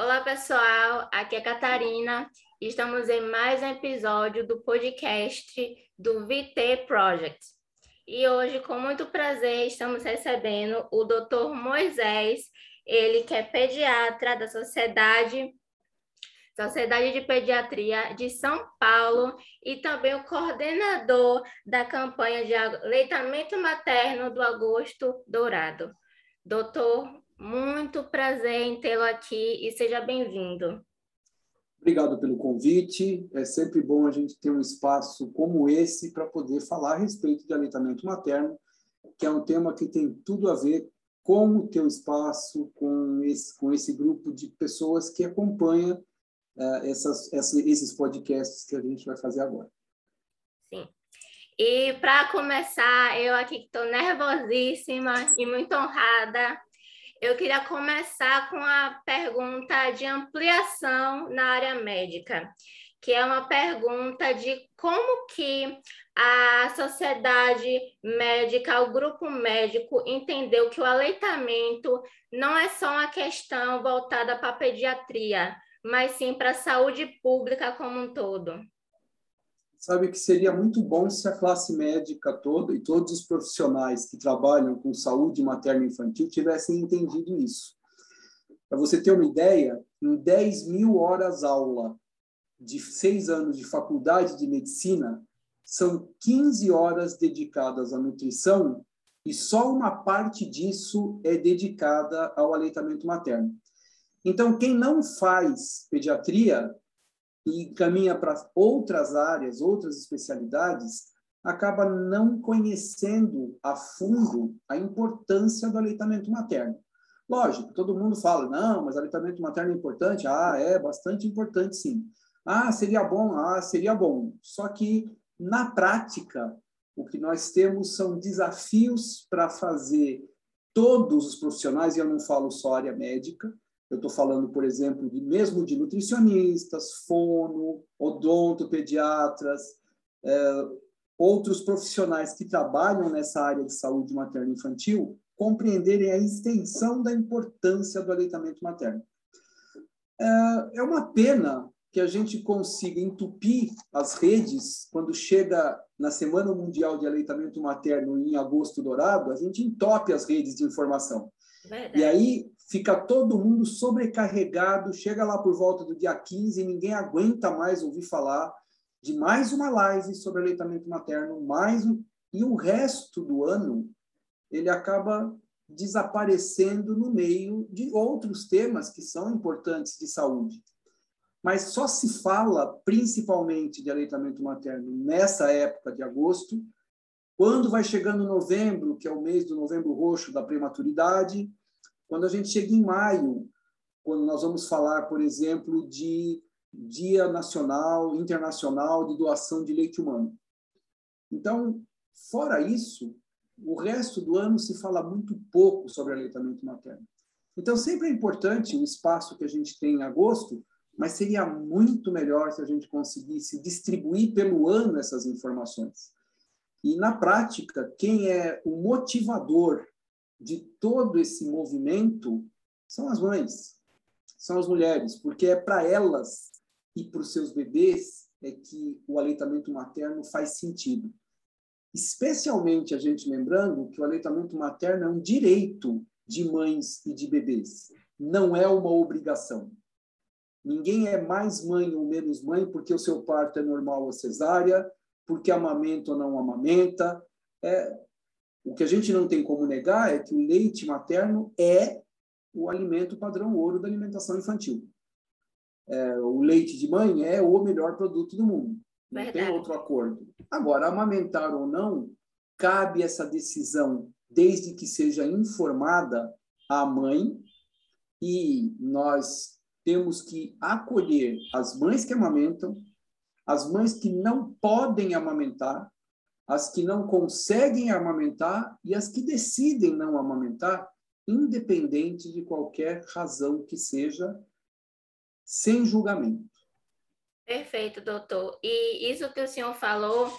Olá, pessoal. Aqui é a Catarina. Estamos em mais um episódio do podcast do VT Project. E hoje, com muito prazer, estamos recebendo o Dr. Moisés, ele que é pediatra da Sociedade Sociedade de Pediatria de São Paulo e também o coordenador da campanha de aleitamento materno do Agosto Dourado. Doutor, muito prazer em tê-lo aqui e seja bem-vindo. Obrigado pelo convite. É sempre bom a gente ter um espaço como esse para poder falar a respeito de aleitamento materno, que é um tema que tem tudo a ver com o teu espaço, com esse, com esse grupo de pessoas que acompanha uh, essas, esses podcasts que a gente vai fazer agora. Sim. E para começar, eu aqui estou nervosíssima e muito honrada. Eu queria começar com a pergunta de ampliação na área médica, que é uma pergunta de como que a sociedade médica, o grupo médico entendeu que o aleitamento não é só uma questão voltada para a pediatria, mas sim para a saúde pública como um todo. Sabe que seria muito bom se a classe médica toda e todos os profissionais que trabalham com saúde materno-infantil tivessem entendido isso. Para você ter uma ideia, em 10 mil horas aula de seis anos de faculdade de medicina, são 15 horas dedicadas à nutrição e só uma parte disso é dedicada ao aleitamento materno. Então, quem não faz pediatria e caminha para outras áreas, outras especialidades, acaba não conhecendo a fundo a importância do aleitamento materno. Lógico, todo mundo fala, não, mas aleitamento materno é importante. Ah, é bastante importante, sim. Ah, seria bom, ah, seria bom. Só que, na prática, o que nós temos são desafios para fazer todos os profissionais, e eu não falo só área médica, eu estou falando, por exemplo, de, mesmo de nutricionistas, fono, odontopediatras, é, outros profissionais que trabalham nessa área de saúde materno-infantil compreenderem a extensão da importância do aleitamento materno. É, é uma pena que a gente consiga entupir as redes quando chega na Semana Mundial de Aleitamento Materno em agosto dourado, a gente entope as redes de informação. Verdade. E aí fica todo mundo sobrecarregado, chega lá por volta do dia 15 e ninguém aguenta mais ouvir falar de mais uma live sobre aleitamento materno, mais um, e o resto do ano ele acaba desaparecendo no meio de outros temas que são importantes de saúde. Mas só se fala principalmente de aleitamento materno nessa época de agosto, quando vai chegando novembro, que é o mês do novembro roxo da prematuridade, quando a gente chega em maio, quando nós vamos falar, por exemplo, de Dia Nacional, Internacional de Doação de Leite Humano. Então, fora isso, o resto do ano se fala muito pouco sobre aleitamento materno. Então, sempre é importante o espaço que a gente tem em agosto, mas seria muito melhor se a gente conseguisse distribuir pelo ano essas informações. E, na prática, quem é o motivador de todo esse movimento são as mães, são as mulheres, porque é para elas e para os seus bebês é que o aleitamento materno faz sentido. Especialmente a gente lembrando que o aleitamento materno é um direito de mães e de bebês, não é uma obrigação. Ninguém é mais mãe ou menos mãe porque o seu parto é normal ou cesárea, porque amamenta ou não amamenta. É, o que a gente não tem como negar é que o leite materno é o alimento padrão ouro da alimentação infantil. É, o leite de mãe é o melhor produto do mundo. Não Verdade. tem outro acordo. Agora, amamentar ou não, cabe essa decisão desde que seja informada a mãe e nós temos que acolher as mães que amamentam, as mães que não podem amamentar, as que não conseguem amamentar e as que decidem não amamentar, independente de qualquer razão que seja, sem julgamento. Perfeito, doutor. E isso que o senhor falou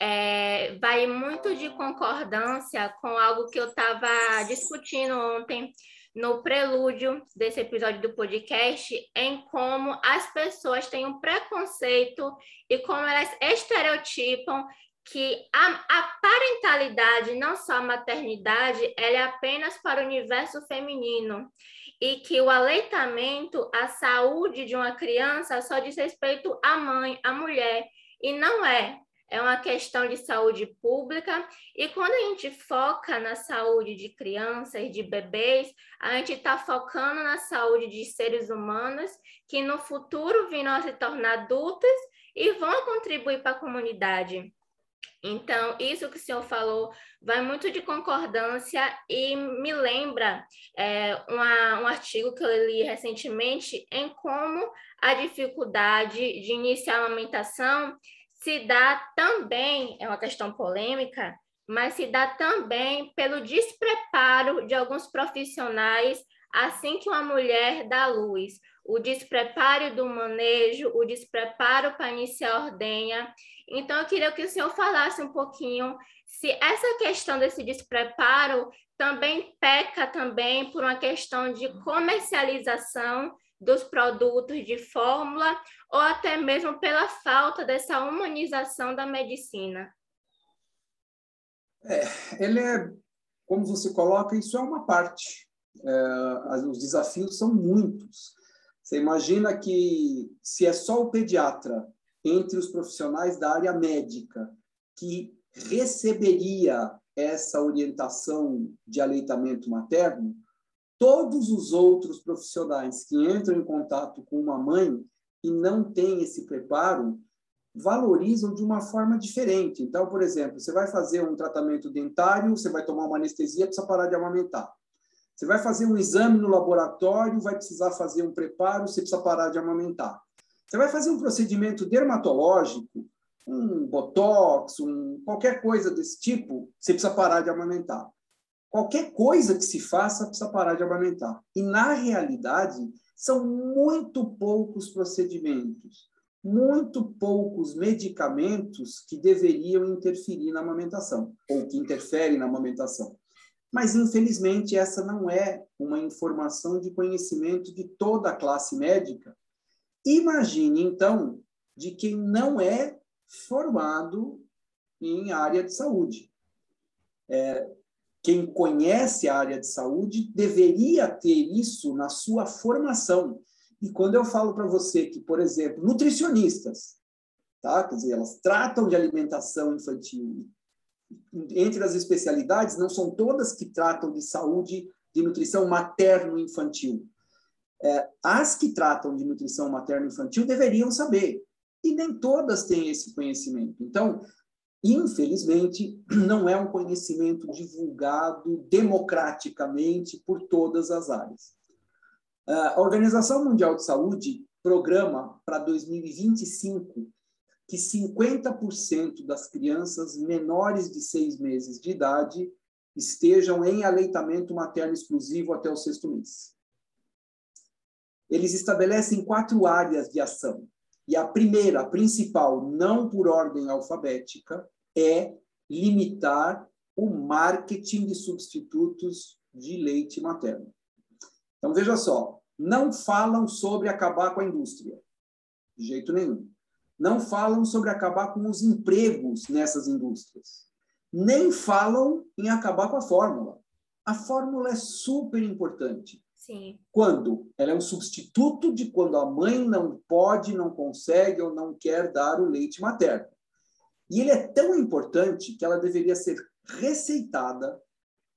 é, vai muito de concordância com algo que eu estava discutindo ontem no prelúdio desse episódio do podcast em como as pessoas têm um preconceito e como elas estereotipam que a, a, parentalidade, não só a maternidade, ela é apenas para o universo feminino e que o aleitamento, a saúde de uma criança só diz respeito à mãe, à mulher, e não é. É uma questão de saúde pública, e quando a gente foca na saúde de crianças, de bebês, a gente está focando na saúde de seres humanos que no futuro virão a se tornar adultos e vão contribuir para a comunidade. Então, isso que o senhor falou vai muito de concordância e me lembra é, uma, um artigo que eu li recentemente em como a dificuldade de iniciar a amamentação se dá também, é uma questão polêmica, mas se dá também pelo despreparo de alguns profissionais assim que uma mulher dá luz. O despreparo do manejo, o despreparo para iniciar a ordenha. Então, eu queria que o senhor falasse um pouquinho se essa questão desse despreparo também peca também por uma questão de comercialização dos produtos de fórmula ou até mesmo pela falta dessa humanização da medicina. É, ele é, como você coloca, isso é uma parte. É, os desafios são muitos. Você imagina que se é só o pediatra entre os profissionais da área médica que receberia essa orientação de aleitamento materno, todos os outros profissionais que entram em contato com uma mãe e não têm esse preparo valorizam de uma forma diferente. Então, por exemplo, você vai fazer um tratamento dentário, você vai tomar uma anestesia, precisa parar de amamentar. Você vai fazer um exame no laboratório, vai precisar fazer um preparo, você precisa parar de amamentar. Você vai fazer um procedimento dermatológico, um botox, um, qualquer coisa desse tipo, você precisa parar de amamentar. Qualquer coisa que se faça precisa parar de amamentar. E, na realidade, são muito poucos procedimentos, muito poucos medicamentos que deveriam interferir na amamentação, ou que interferem na amamentação. Mas, infelizmente, essa não é uma informação de conhecimento de toda a classe médica Imagine, então, de quem não é formado em área de saúde. É, quem conhece a área de saúde deveria ter isso na sua formação. E quando eu falo para você que, por exemplo, nutricionistas, tá? quer dizer, elas tratam de alimentação infantil, entre as especialidades, não são todas que tratam de saúde, de nutrição materno-infantil é, as que tratam de nutrição materno-infantil deveriam saber, e nem todas têm esse conhecimento. Então, infelizmente, não é um conhecimento divulgado democraticamente por todas as áreas. É, a Organização Mundial de Saúde programa para 2025 que 50% das crianças menores de seis meses de idade estejam em aleitamento materno exclusivo até o sexto mês eles estabelecem quatro áreas de ação. E a primeira, a principal, não por ordem alfabética, é limitar o marketing de substitutos de leite materno. Então, veja só, não falam sobre acabar com a indústria, de jeito nenhum. Não falam sobre acabar com os empregos nessas indústrias. Nem falam em acabar com a fórmula. A fórmula é super importante. Sim. Quando? Ela é um substituto de quando a mãe não pode, não consegue ou não quer dar o leite materno. E ele é tão importante que ela deveria ser receitada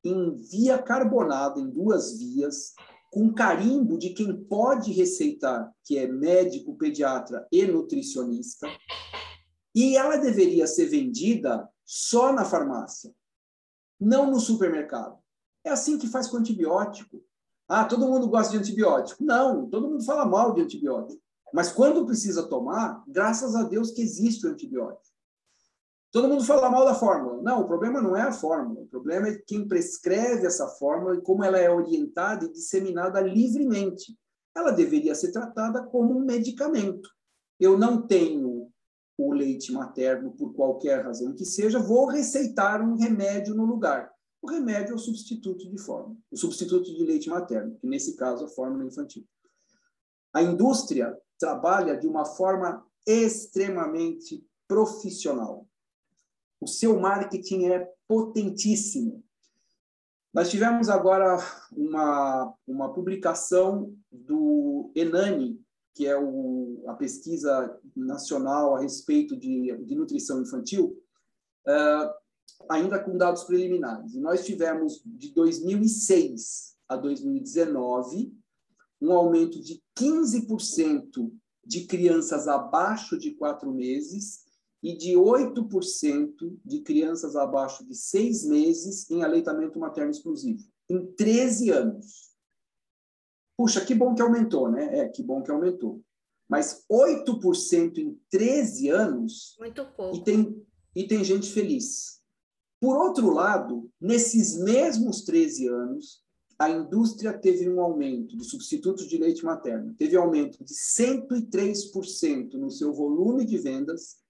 em via carbonada, em duas vias, com carimbo de quem pode receitar, que é médico, pediatra e nutricionista. E ela deveria ser vendida só na farmácia, não no supermercado. É assim que faz com antibiótico. Ah, todo mundo gosta de antibiótico. Não, todo mundo fala mal de antibiótico. Mas quando precisa tomar, graças a Deus que existe o antibiótico. Todo mundo fala mal da fórmula. Não, o problema não é a fórmula. O problema é quem prescreve essa fórmula e como ela é orientada e disseminada livremente. Ela deveria ser tratada como um medicamento. Eu não tenho o leite materno por qualquer razão que seja, vou receitar um remédio no lugar. O remédio é o substituto de fórmula, o substituto de leite materno, que nesse caso é a fórmula infantil. A indústria trabalha de uma forma extremamente profissional. O seu marketing é potentíssimo. Nós tivemos agora uma, uma publicação do Enani, que é o, a pesquisa nacional a respeito de, de nutrição infantil, uh, ainda com dados preliminares. E nós tivemos, de 2006 a 2019, um aumento de 15% de crianças abaixo de quatro meses e de 8% de crianças abaixo de seis meses em aleitamento materno exclusivo, em 13 anos. Puxa, que bom que aumentou, né? É, que bom que aumentou. Mas 8% em 13 anos. Muito pouco. E tem, e tem gente feliz. Por outro lado, nesses mesmos 13 anos, a indústria teve um aumento do substituto de leite materno, teve aumento de 103% no seu volume de vendas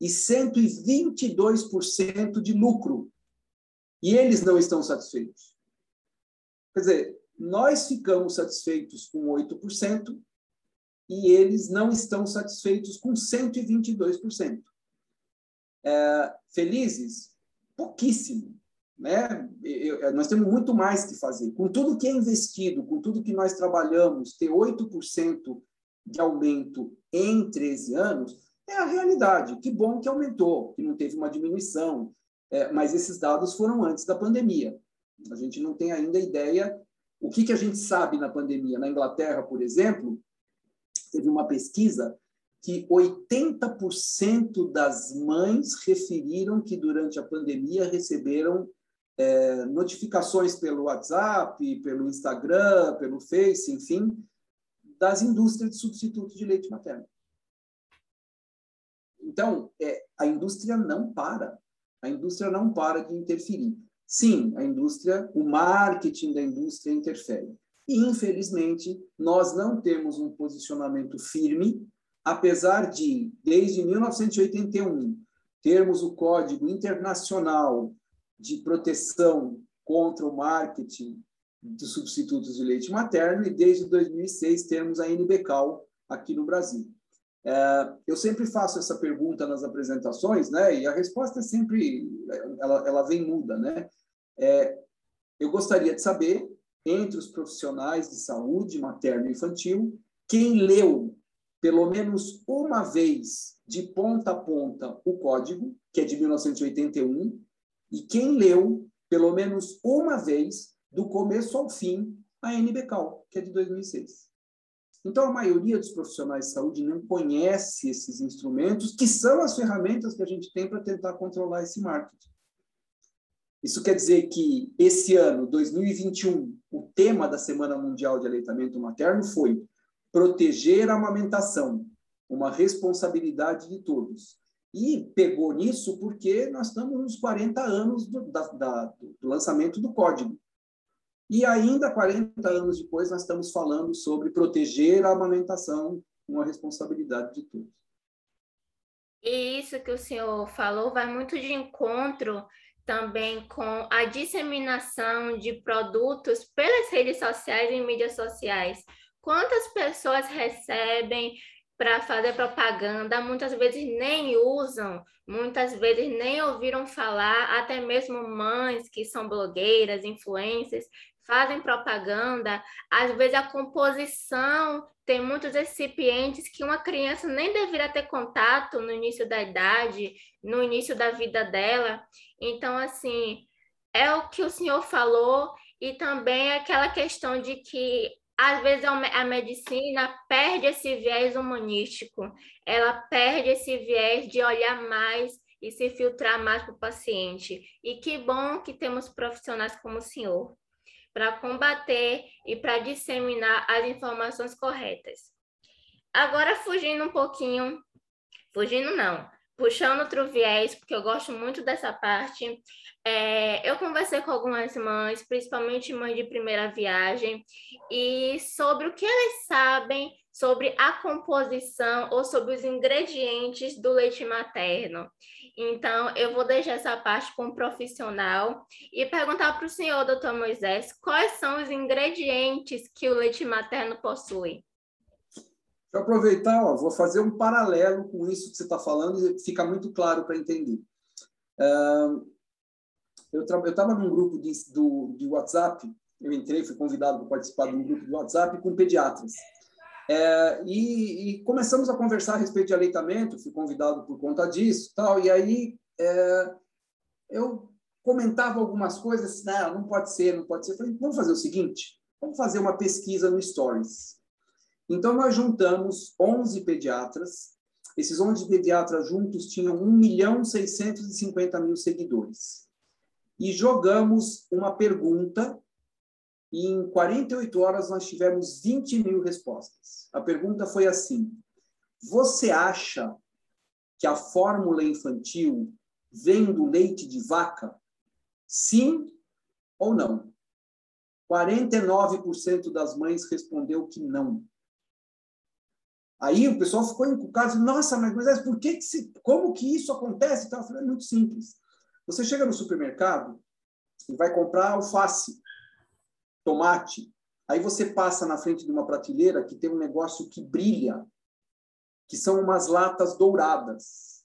e 122% de lucro. E eles não estão satisfeitos. Quer dizer, nós ficamos satisfeitos com 8% e eles não estão satisfeitos com 122%. É, felizes? pouquíssimo. Né? Eu, nós temos muito mais que fazer. Com tudo que é investido, com tudo que nós trabalhamos, ter 8% de aumento em 13 anos é a realidade. Que bom que aumentou, que não teve uma diminuição. É, mas esses dados foram antes da pandemia. A gente não tem ainda ideia. O que, que a gente sabe na pandemia? Na Inglaterra, por exemplo, teve uma pesquisa que 80% das mães referiram que durante a pandemia receberam é, notificações pelo WhatsApp, pelo Instagram, pelo Face, enfim, das indústrias de substituto de leite materno. Então, é, a indústria não para. A indústria não para de interferir. Sim, a indústria, o marketing da indústria interfere. E, infelizmente, nós não temos um posicionamento firme apesar de, desde 1981, termos o Código Internacional de Proteção contra o Marketing dos Substitutos de Leite Materno e desde 2006 termos a NBCAL aqui no Brasil. É, eu sempre faço essa pergunta nas apresentações, né? E a resposta é sempre, ela, ela vem muda, né? É, eu gostaria de saber, entre os profissionais de saúde materno e infantil, quem leu pelo menos uma vez de ponta a ponta o código, que é de 1981, e quem leu pelo menos uma vez do começo ao fim a NBCal, que é de 2006. Então, a maioria dos profissionais de saúde não conhece esses instrumentos, que são as ferramentas que a gente tem para tentar controlar esse marketing. Isso quer dizer que esse ano, 2021, o tema da Semana Mundial de Aleitamento Materno foi proteger a amamentação, uma responsabilidade de todos. E pegou nisso porque nós estamos nos 40 anos do, da, da, do lançamento do código. E ainda 40 anos depois, nós estamos falando sobre proteger a amamentação, uma responsabilidade de todos. E isso que o senhor falou vai muito de encontro também com a disseminação de produtos pelas redes sociais e mídias sociais. Quantas pessoas recebem para fazer propaganda, muitas vezes nem usam, muitas vezes nem ouviram falar, até mesmo mães que são blogueiras, influencers, fazem propaganda, às vezes a composição tem muitos recipientes que uma criança nem deveria ter contato no início da idade, no início da vida dela. Então, assim, é o que o senhor falou e também aquela questão de que às vezes a medicina perde esse viés humanístico, ela perde esse viés de olhar mais e se filtrar mais para o paciente. E que bom que temos profissionais como o senhor para combater e para disseminar as informações corretas. Agora, fugindo um pouquinho, fugindo não, puxando outro viés, porque eu gosto muito dessa parte, é, eu conversei com algumas mães, principalmente mães de primeira viagem, e sobre o que elas sabem sobre a composição ou sobre os ingredientes do leite materno. Então, eu vou deixar essa parte com um profissional e perguntar para o senhor, doutor Moisés, quais são os ingredientes que o leite materno possui? Vou aproveitar, ó, vou fazer um paralelo com isso que você está falando e fica muito claro para entender. Uh, eu estava num grupo de, do, de WhatsApp, eu entrei, fui convidado para participar de um grupo de WhatsApp com pediatras. É, e, e, começamos a conversar a respeito de aleitamento, fui convidado por conta disso, tal. E aí é, eu comentava algumas coisas, não, não pode ser, não pode ser. Falei, vamos fazer o seguinte, vamos fazer uma pesquisa no Stories. Então nós juntamos 11 pediatras. Esses 11 pediatras juntos tinham 1 milhão 650 mil seguidores. E jogamos uma pergunta em 48 horas nós tivemos 20 mil respostas. A pergunta foi assim: Você acha que a fórmula infantil vem do leite de vaca? Sim ou não? 49% das mães respondeu que não. Aí o pessoal ficou encucado, nossa, mas, mas por que, que se, como que isso acontece? Então, eu falei, é muito simples. Você chega no supermercado e vai comprar alface tomate. Aí você passa na frente de uma prateleira que tem um negócio que brilha, que são umas latas douradas.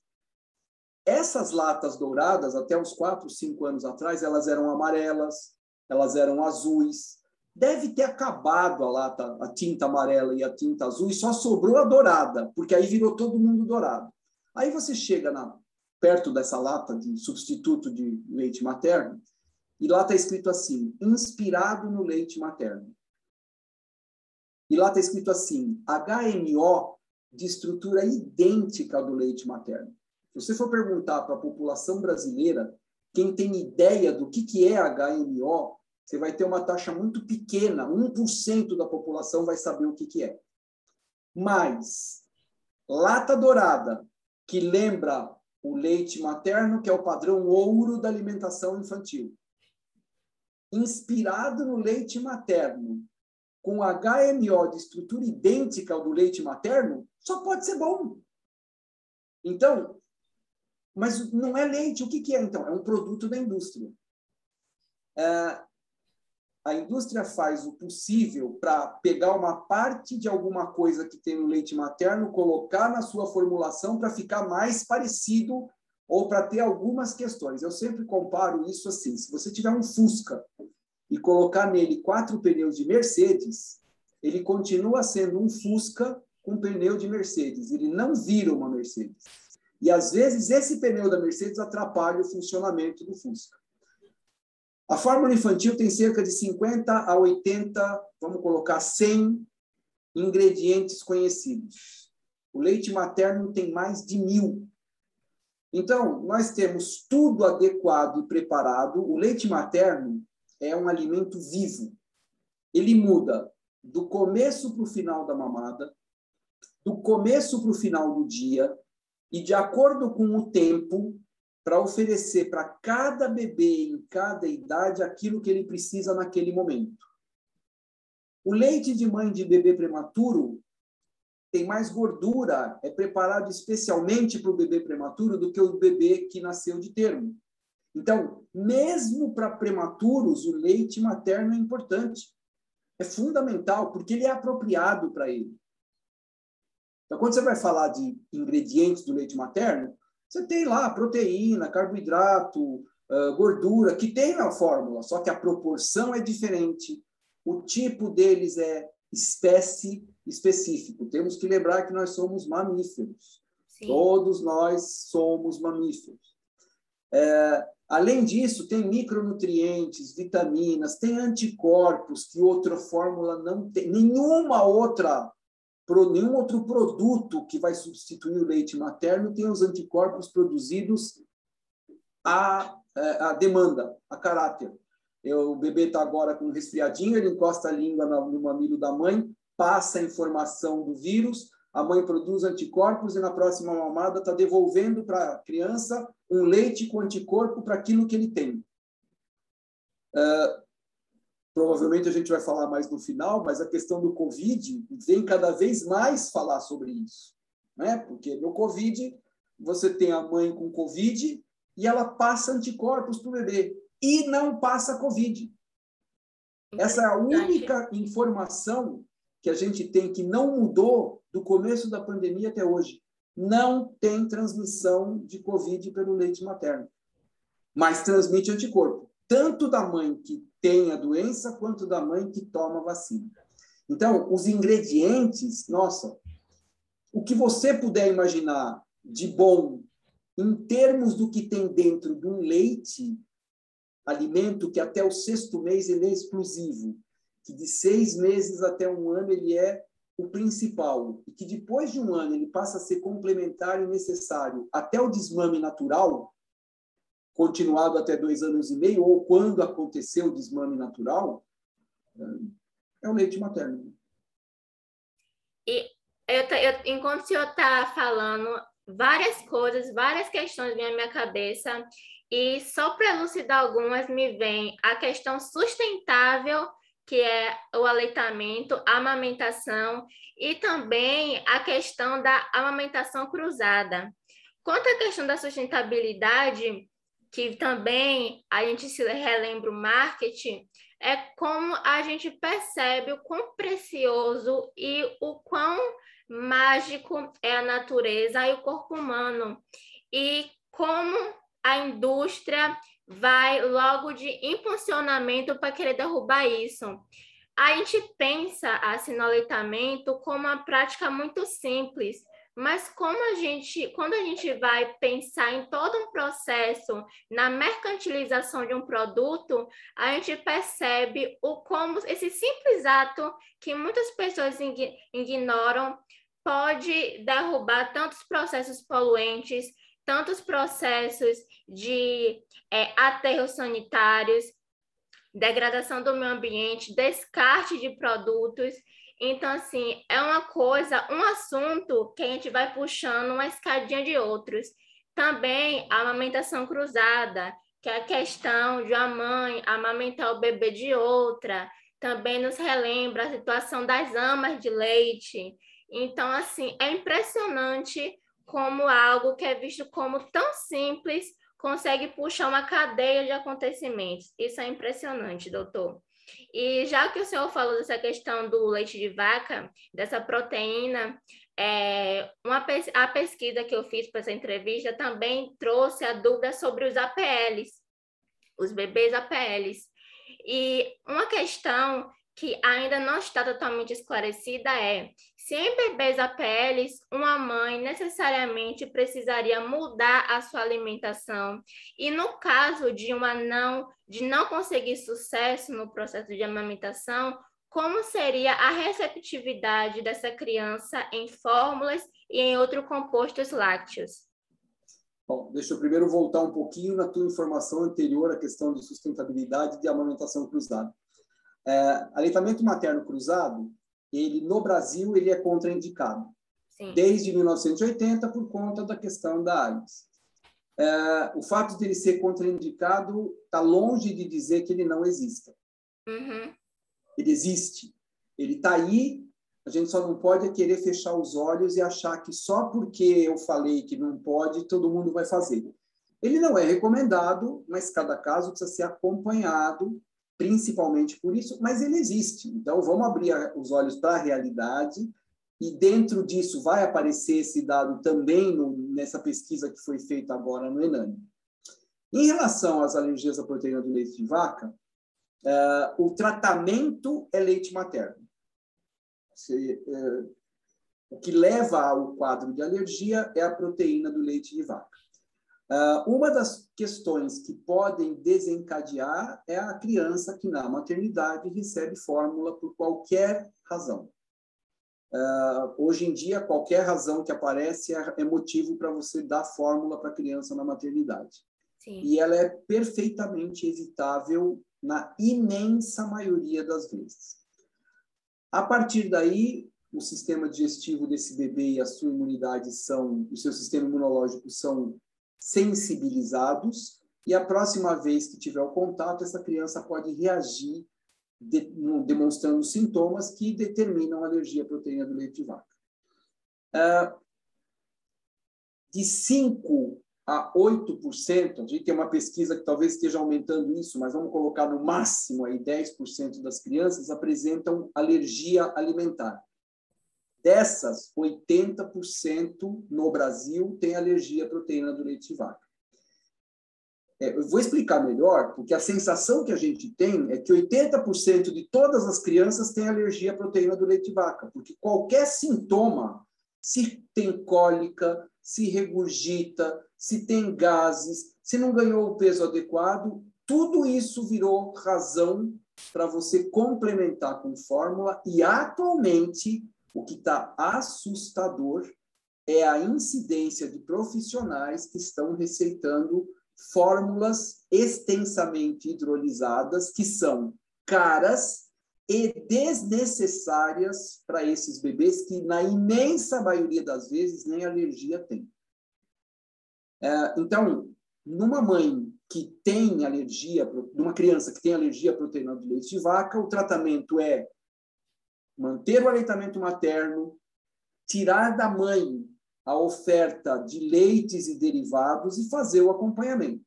Essas latas douradas, até uns 4, 5 anos atrás, elas eram amarelas, elas eram azuis. Deve ter acabado a lata, a tinta amarela e a tinta azul, e só sobrou a dourada, porque aí virou todo mundo dourado. Aí você chega na, perto dessa lata de substituto de leite materno, e lá está escrito assim: inspirado no leite materno. E lá está escrito assim: HMO de estrutura idêntica ao do leite materno. Se você for perguntar para a população brasileira, quem tem ideia do que, que é HMO, você vai ter uma taxa muito pequena, 1% da população vai saber o que, que é. Mas, lata dourada, que lembra o leite materno, que é o padrão ouro da alimentação infantil inspirado no leite materno, com HMO de estrutura idêntica ao do leite materno, só pode ser bom. Então, mas não é leite. O que, que é, então? É um produto da indústria. É, a indústria faz o possível para pegar uma parte de alguma coisa que tem no leite materno, colocar na sua formulação para ficar mais parecido ou para ter algumas questões. Eu sempre comparo isso assim: se você tiver um Fusca e colocar nele quatro pneus de Mercedes, ele continua sendo um Fusca com pneu de Mercedes. Ele não vira uma Mercedes. E às vezes esse pneu da Mercedes atrapalha o funcionamento do Fusca. A fórmula infantil tem cerca de 50 a 80, vamos colocar 100 ingredientes conhecidos. O leite materno tem mais de mil. Então, nós temos tudo adequado e preparado. O leite materno é um alimento vivo. Ele muda do começo para o final da mamada, do começo para o final do dia, e de acordo com o tempo, para oferecer para cada bebê em cada idade aquilo que ele precisa naquele momento. O leite de mãe de bebê prematuro tem mais gordura, é preparado especialmente para o bebê prematuro do que o bebê que nasceu de termo. Então, mesmo para prematuros, o leite materno é importante. É fundamental, porque ele é apropriado para ele. Então, quando você vai falar de ingredientes do leite materno, você tem lá proteína, carboidrato, gordura, que tem na fórmula, só que a proporção é diferente. O tipo deles é espécie específico. Temos que lembrar que nós somos mamíferos. Sim. Todos nós somos mamíferos. É, além disso, tem micronutrientes, vitaminas, tem anticorpos que outra fórmula não tem. Nenhuma outra, nenhum outro produto que vai substituir o leite materno tem os anticorpos produzidos à, é, à demanda, a caráter. Eu, o bebê está agora com um resfriadinho, ele encosta a língua no mamilo da mãe, passa a informação do vírus, a mãe produz anticorpos e na próxima mamada está devolvendo para a criança um leite com anticorpo para aquilo que ele tem. Uh, provavelmente a gente vai falar mais no final, mas a questão do Covid vem cada vez mais falar sobre isso, né? Porque no Covid você tem a mãe com Covid e ela passa anticorpos para o bebê e não passa Covid. Essa é a única informação que a gente tem que não mudou do começo da pandemia até hoje. Não tem transmissão de Covid pelo leite materno, mas transmite anticorpo, tanto da mãe que tem a doença quanto da mãe que toma a vacina. Então, os ingredientes, nossa, o que você puder imaginar de bom em termos do que tem dentro de um leite, alimento que até o sexto mês ele é exclusivo, que de seis meses até um ano ele é o principal, e que depois de um ano ele passa a ser complementar e necessário até o desmame natural, continuado até dois anos e meio, ou quando aconteceu o desmame natural, é o leite materno. E eu, eu, enquanto o senhor está falando, várias coisas, várias questões vêm à minha cabeça, e só para elucidar algumas, me vem a questão sustentável, que é o aleitamento, a amamentação, e também a questão da amamentação cruzada. Quanto à questão da sustentabilidade, que também a gente se relembra o marketing, é como a gente percebe o quão precioso e o quão mágico é a natureza e o corpo humano. E como a indústria vai logo de impulsionamento para querer derrubar isso. A gente pensa no aleitamento como uma prática muito simples, mas como a gente, quando a gente vai pensar em todo um processo na mercantilização de um produto, a gente percebe o como esse simples ato que muitas pessoas ignoram pode derrubar tantos processos poluentes, tantos processos de é, aterros sanitários, degradação do meio ambiente, descarte de produtos. Então, assim, é uma coisa, um assunto que a gente vai puxando uma escadinha de outros. Também a amamentação cruzada, que é a questão de uma mãe amamentar o bebê de outra. Também nos relembra a situação das amas de leite. Então, assim, é impressionante como algo que é visto como tão simples consegue puxar uma cadeia de acontecimentos. Isso é impressionante, doutor. E já que o senhor falou dessa questão do leite de vaca, dessa proteína, é, uma, a pesquisa que eu fiz para essa entrevista também trouxe a dúvida sobre os APLs, os bebês APLs. E uma questão que ainda não está totalmente esclarecida é se em bebês APLs, uma mãe necessariamente precisaria mudar a sua alimentação e no caso de uma não de não conseguir sucesso no processo de amamentação, como seria a receptividade dessa criança em fórmulas e em outros compostos lácteos? Bom, deixa eu primeiro voltar um pouquinho na tua informação anterior à questão de sustentabilidade de amamentação cruzada. É, aleitamento materno cruzado, ele no Brasil ele é contraindicado. Sim. Desde 1980 por conta da questão da AIDS. É, o fato de ele ser contraindicado está longe de dizer que ele não exista. Uhum. Ele existe. Ele está aí. A gente só não pode querer fechar os olhos e achar que só porque eu falei que não pode, todo mundo vai fazer. Ele não é recomendado, mas cada caso precisa ser acompanhado principalmente por isso, mas ele existe. Então, vamos abrir os olhos para a realidade e dentro disso vai aparecer esse dado também no, nessa pesquisa que foi feita agora no Enani. Em relação às alergias à proteína do leite de vaca, uh, o tratamento é leite materno. Se, uh, o que leva ao quadro de alergia é a proteína do leite de vaca. Uh, uma das questões que podem desencadear é a criança que na maternidade recebe fórmula por qualquer razão. Uh, hoje em dia, qualquer razão que aparece é, é motivo para você dar fórmula para a criança na maternidade. Sim. E ela é perfeitamente evitável na imensa maioria das vezes. A partir daí, o sistema digestivo desse bebê e a sua imunidade são, o seu sistema imunológico são sensibilizados e a próxima vez que tiver o contato, essa criança pode reagir de, demonstrando sintomas que determinam alergia à proteína do leite de vaca. Uh, de 5 a 8%, a gente tem uma pesquisa que talvez esteja aumentando isso, mas vamos colocar no máximo aí 10% das crianças apresentam alergia alimentar. Dessas, 80% no Brasil tem alergia à proteína do leite de vaca. É, eu vou explicar melhor, porque a sensação que a gente tem é que 80% de todas as crianças têm alergia à proteína do leite de vaca, porque qualquer sintoma, se tem cólica, se regurgita, se tem gases, se não ganhou o peso adequado, tudo isso virou razão para você complementar com fórmula e atualmente o que está assustador é a incidência de profissionais que estão receitando fórmulas extensamente hidrolisadas que são caras e desnecessárias para esses bebês que, na imensa maioria das vezes, nem alergia têm. É, então, numa mãe que tem alergia, numa criança que tem alergia à proteína do leite de vaca, o tratamento é manter o aleitamento materno, tirar da mãe a oferta de leites e derivados e fazer o acompanhamento.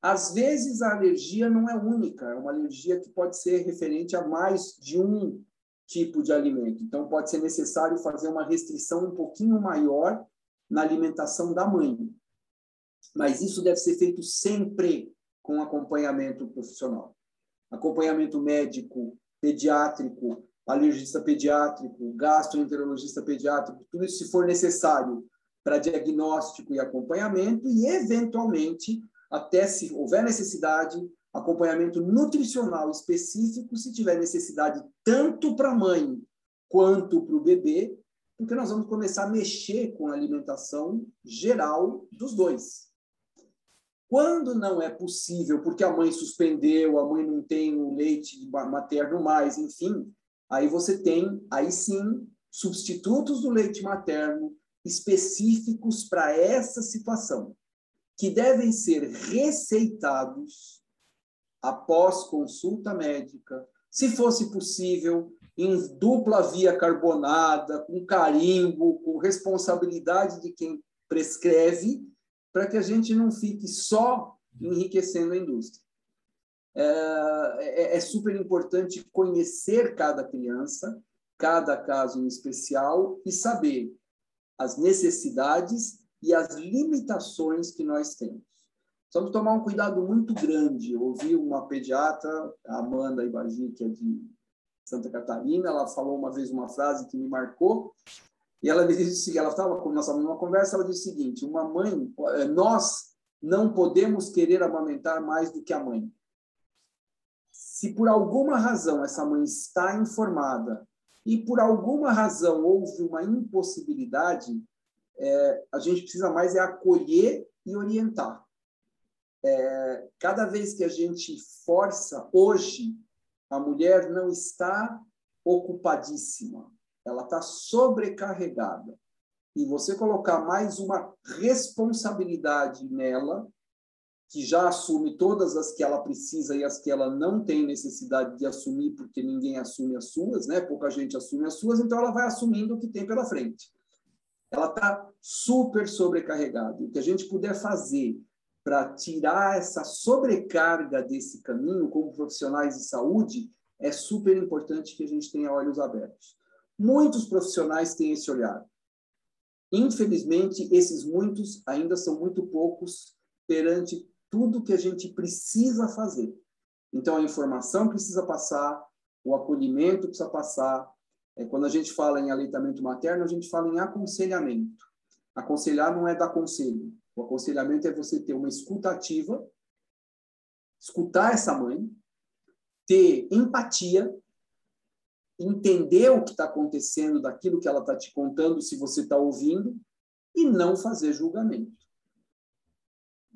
Às vezes, a alergia não é única, é uma alergia que pode ser referente a mais de um tipo de alimento. Então, pode ser necessário fazer uma restrição um pouquinho maior na alimentação da mãe. Mas isso deve ser feito sempre com acompanhamento profissional. Acompanhamento médico, pediátrico, alergista pediátrico, gastroenterologista pediátrico, tudo isso se for necessário para diagnóstico e acompanhamento e, eventualmente, até se houver necessidade, acompanhamento nutricional específico, se tiver necessidade tanto para a mãe quanto para o bebê, porque nós vamos começar a mexer com a alimentação geral dos dois. Quando não é possível, porque a mãe suspendeu, a mãe não tem o leite materno mais, enfim, Aí você tem, aí sim, substitutos do leite materno específicos para essa situação, que devem ser receitados após consulta médica, se fosse possível, em dupla via carbonada, com carimbo, com responsabilidade de quem prescreve, para que a gente não fique só enriquecendo a indústria. É, é, é, super importante conhecer cada criança, cada caso em especial e saber as necessidades e as limitações que nós temos. Precisamos tomar um cuidado muito grande. Eu ouvi uma pediatra, a Amanda Ibagi, que é de Santa Catarina, ela falou uma vez uma frase que me marcou, e ela disse ela estava com nós numa conversa, ela disse o seguinte: uma mãe, nós não podemos querer amamentar mais do que a mãe se por alguma razão essa mãe está informada e por alguma razão houve uma impossibilidade, é, a gente precisa mais é acolher e orientar. É, cada vez que a gente força, hoje, a mulher não está ocupadíssima, ela está sobrecarregada. E você colocar mais uma responsabilidade nela, que já assume todas as que ela precisa e as que ela não tem necessidade de assumir, porque ninguém assume as suas, né? Pouca gente assume as suas, então ela vai assumindo o que tem pela frente. Ela está super sobrecarregada. O que a gente puder fazer para tirar essa sobrecarga desse caminho, como profissionais de saúde, é super importante que a gente tenha olhos abertos. Muitos profissionais têm esse olhar. Infelizmente, esses muitos ainda são muito poucos perante tudo que a gente precisa fazer. Então, a informação precisa passar, o acolhimento precisa passar. É, quando a gente fala em aleitamento materno, a gente fala em aconselhamento. Aconselhar não é dar conselho. O aconselhamento é você ter uma escuta ativa, escutar essa mãe, ter empatia, entender o que está acontecendo daquilo que ela está te contando, se você está ouvindo, e não fazer julgamento.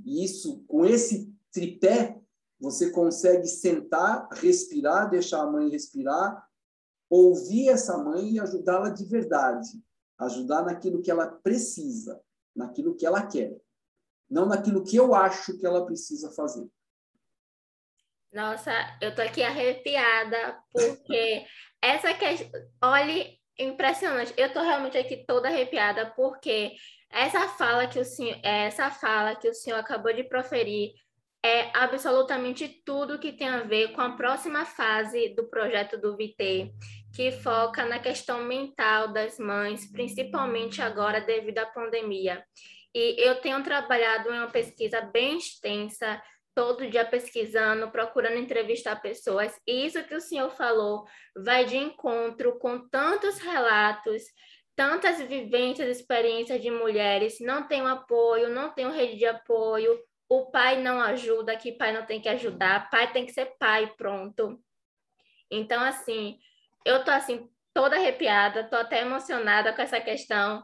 Isso, com esse tripé, você consegue sentar, respirar, deixar a mãe respirar, ouvir essa mãe e ajudá-la de verdade, ajudar naquilo que ela precisa, naquilo que ela quer, não naquilo que eu acho que ela precisa fazer. Nossa, eu tô aqui arrepiada porque essa questão, olhe impressionante. Eu estou realmente aqui toda arrepiada porque essa fala que o senhor, essa fala que o senhor acabou de proferir é absolutamente tudo que tem a ver com a próxima fase do projeto do VT, que foca na questão mental das mães, principalmente agora devido à pandemia. E eu tenho trabalhado em uma pesquisa bem extensa, todo dia pesquisando, procurando entrevistar pessoas, e isso que o senhor falou vai de encontro com tantos relatos tantas vivências, experiências de mulheres, não tem um apoio, não tem uma rede de apoio, o pai não ajuda, que pai não tem que ajudar, pai tem que ser pai, pronto. Então, assim, eu tô assim, toda arrepiada, tô até emocionada com essa questão.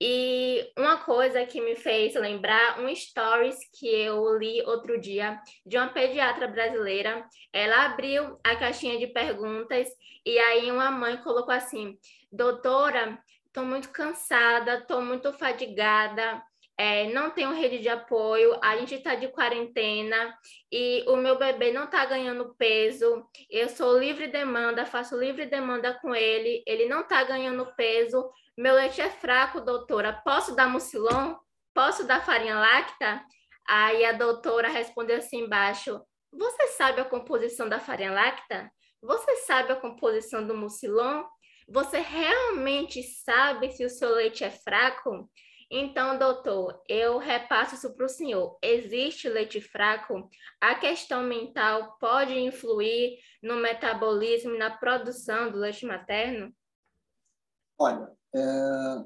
E uma coisa que me fez lembrar um stories que eu li outro dia de uma pediatra brasileira. Ela abriu a caixinha de perguntas e aí uma mãe colocou assim: "Doutora, estou muito cansada, estou muito fadigada, é, não tenho rede de apoio, a gente está de quarentena e o meu bebê não está ganhando peso. Eu sou livre demanda, faço livre demanda com ele, ele não está ganhando peso. Meu leite é fraco, doutora. Posso dar mucilon? Posso dar farinha láctea? Aí a doutora respondeu assim embaixo: Você sabe a composição da farinha láctea? Você sabe a composição do mucilon? Você realmente sabe se o seu leite é fraco? Então, doutor, eu repasso isso para o senhor. Existe leite fraco? A questão mental pode influir no metabolismo e na produção do leite materno? Olha, é...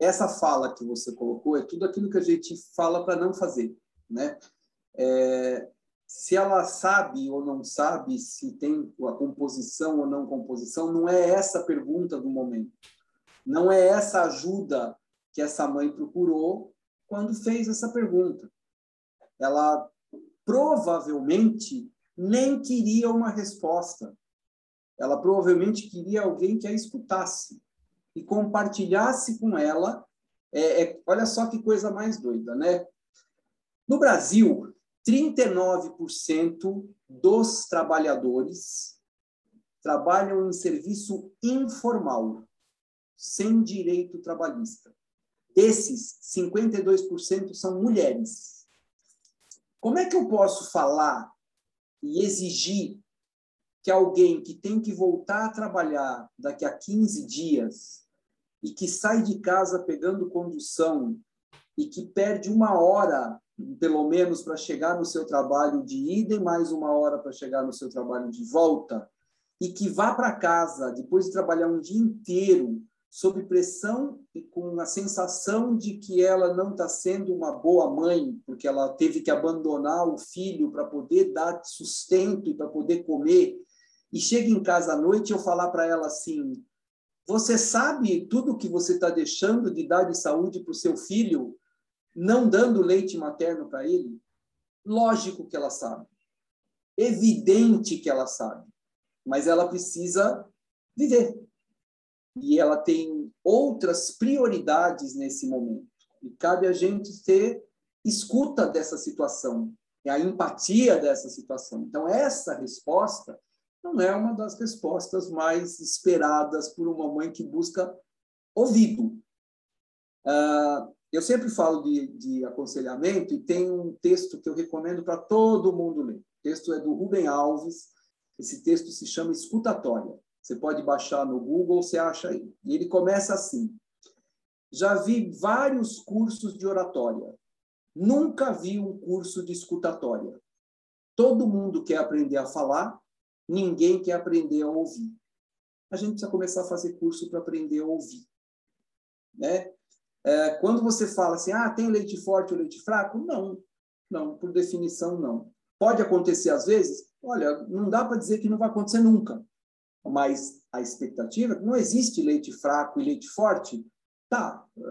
essa fala que você colocou é tudo aquilo que a gente fala para não fazer, né? É se ela sabe ou não sabe se tem a composição ou não composição, não é essa a pergunta do momento. Não é essa ajuda que essa mãe procurou quando fez essa pergunta. Ela provavelmente nem queria uma resposta. Ela provavelmente queria alguém que a escutasse e compartilhasse com ela. É, é, olha só que coisa mais doida, né? No Brasil, 39% dos trabalhadores trabalham em serviço informal, sem direito trabalhista. Desses, 52% são mulheres. Como é que eu posso falar e exigir que alguém que tem que voltar a trabalhar daqui a 15 dias e que sai de casa pegando condução e que perde uma hora pelo menos para chegar no seu trabalho de ida e mais uma hora para chegar no seu trabalho de volta, e que vá para casa depois de trabalhar um dia inteiro sob pressão e com a sensação de que ela não está sendo uma boa mãe, porque ela teve que abandonar o filho para poder dar sustento e para poder comer, e chega em casa à noite eu falar para ela assim: você sabe tudo que você está deixando de dar de saúde para o seu filho não dando leite materno para ele? Lógico que ela sabe. Evidente que ela sabe. Mas ela precisa viver. E ela tem outras prioridades nesse momento. E cabe a gente ter escuta dessa situação, e a empatia dessa situação. Então, essa resposta não é uma das respostas mais esperadas por uma mãe que busca ouvido. Uh, eu sempre falo de, de aconselhamento e tem um texto que eu recomendo para todo mundo ler. O texto é do Rubem Alves. Esse texto se chama Escutatória. Você pode baixar no Google, você acha aí. E ele começa assim: Já vi vários cursos de oratória. Nunca vi um curso de escutatória. Todo mundo quer aprender a falar, ninguém quer aprender a ouvir. A gente precisa começar a fazer curso para aprender a ouvir. Né? É, quando você fala assim, ah, tem leite forte ou leite fraco? Não, não, por definição, não. Pode acontecer às vezes? Olha, não dá para dizer que não vai acontecer nunca. Mas a expectativa é não existe leite fraco e leite forte. Tá, é,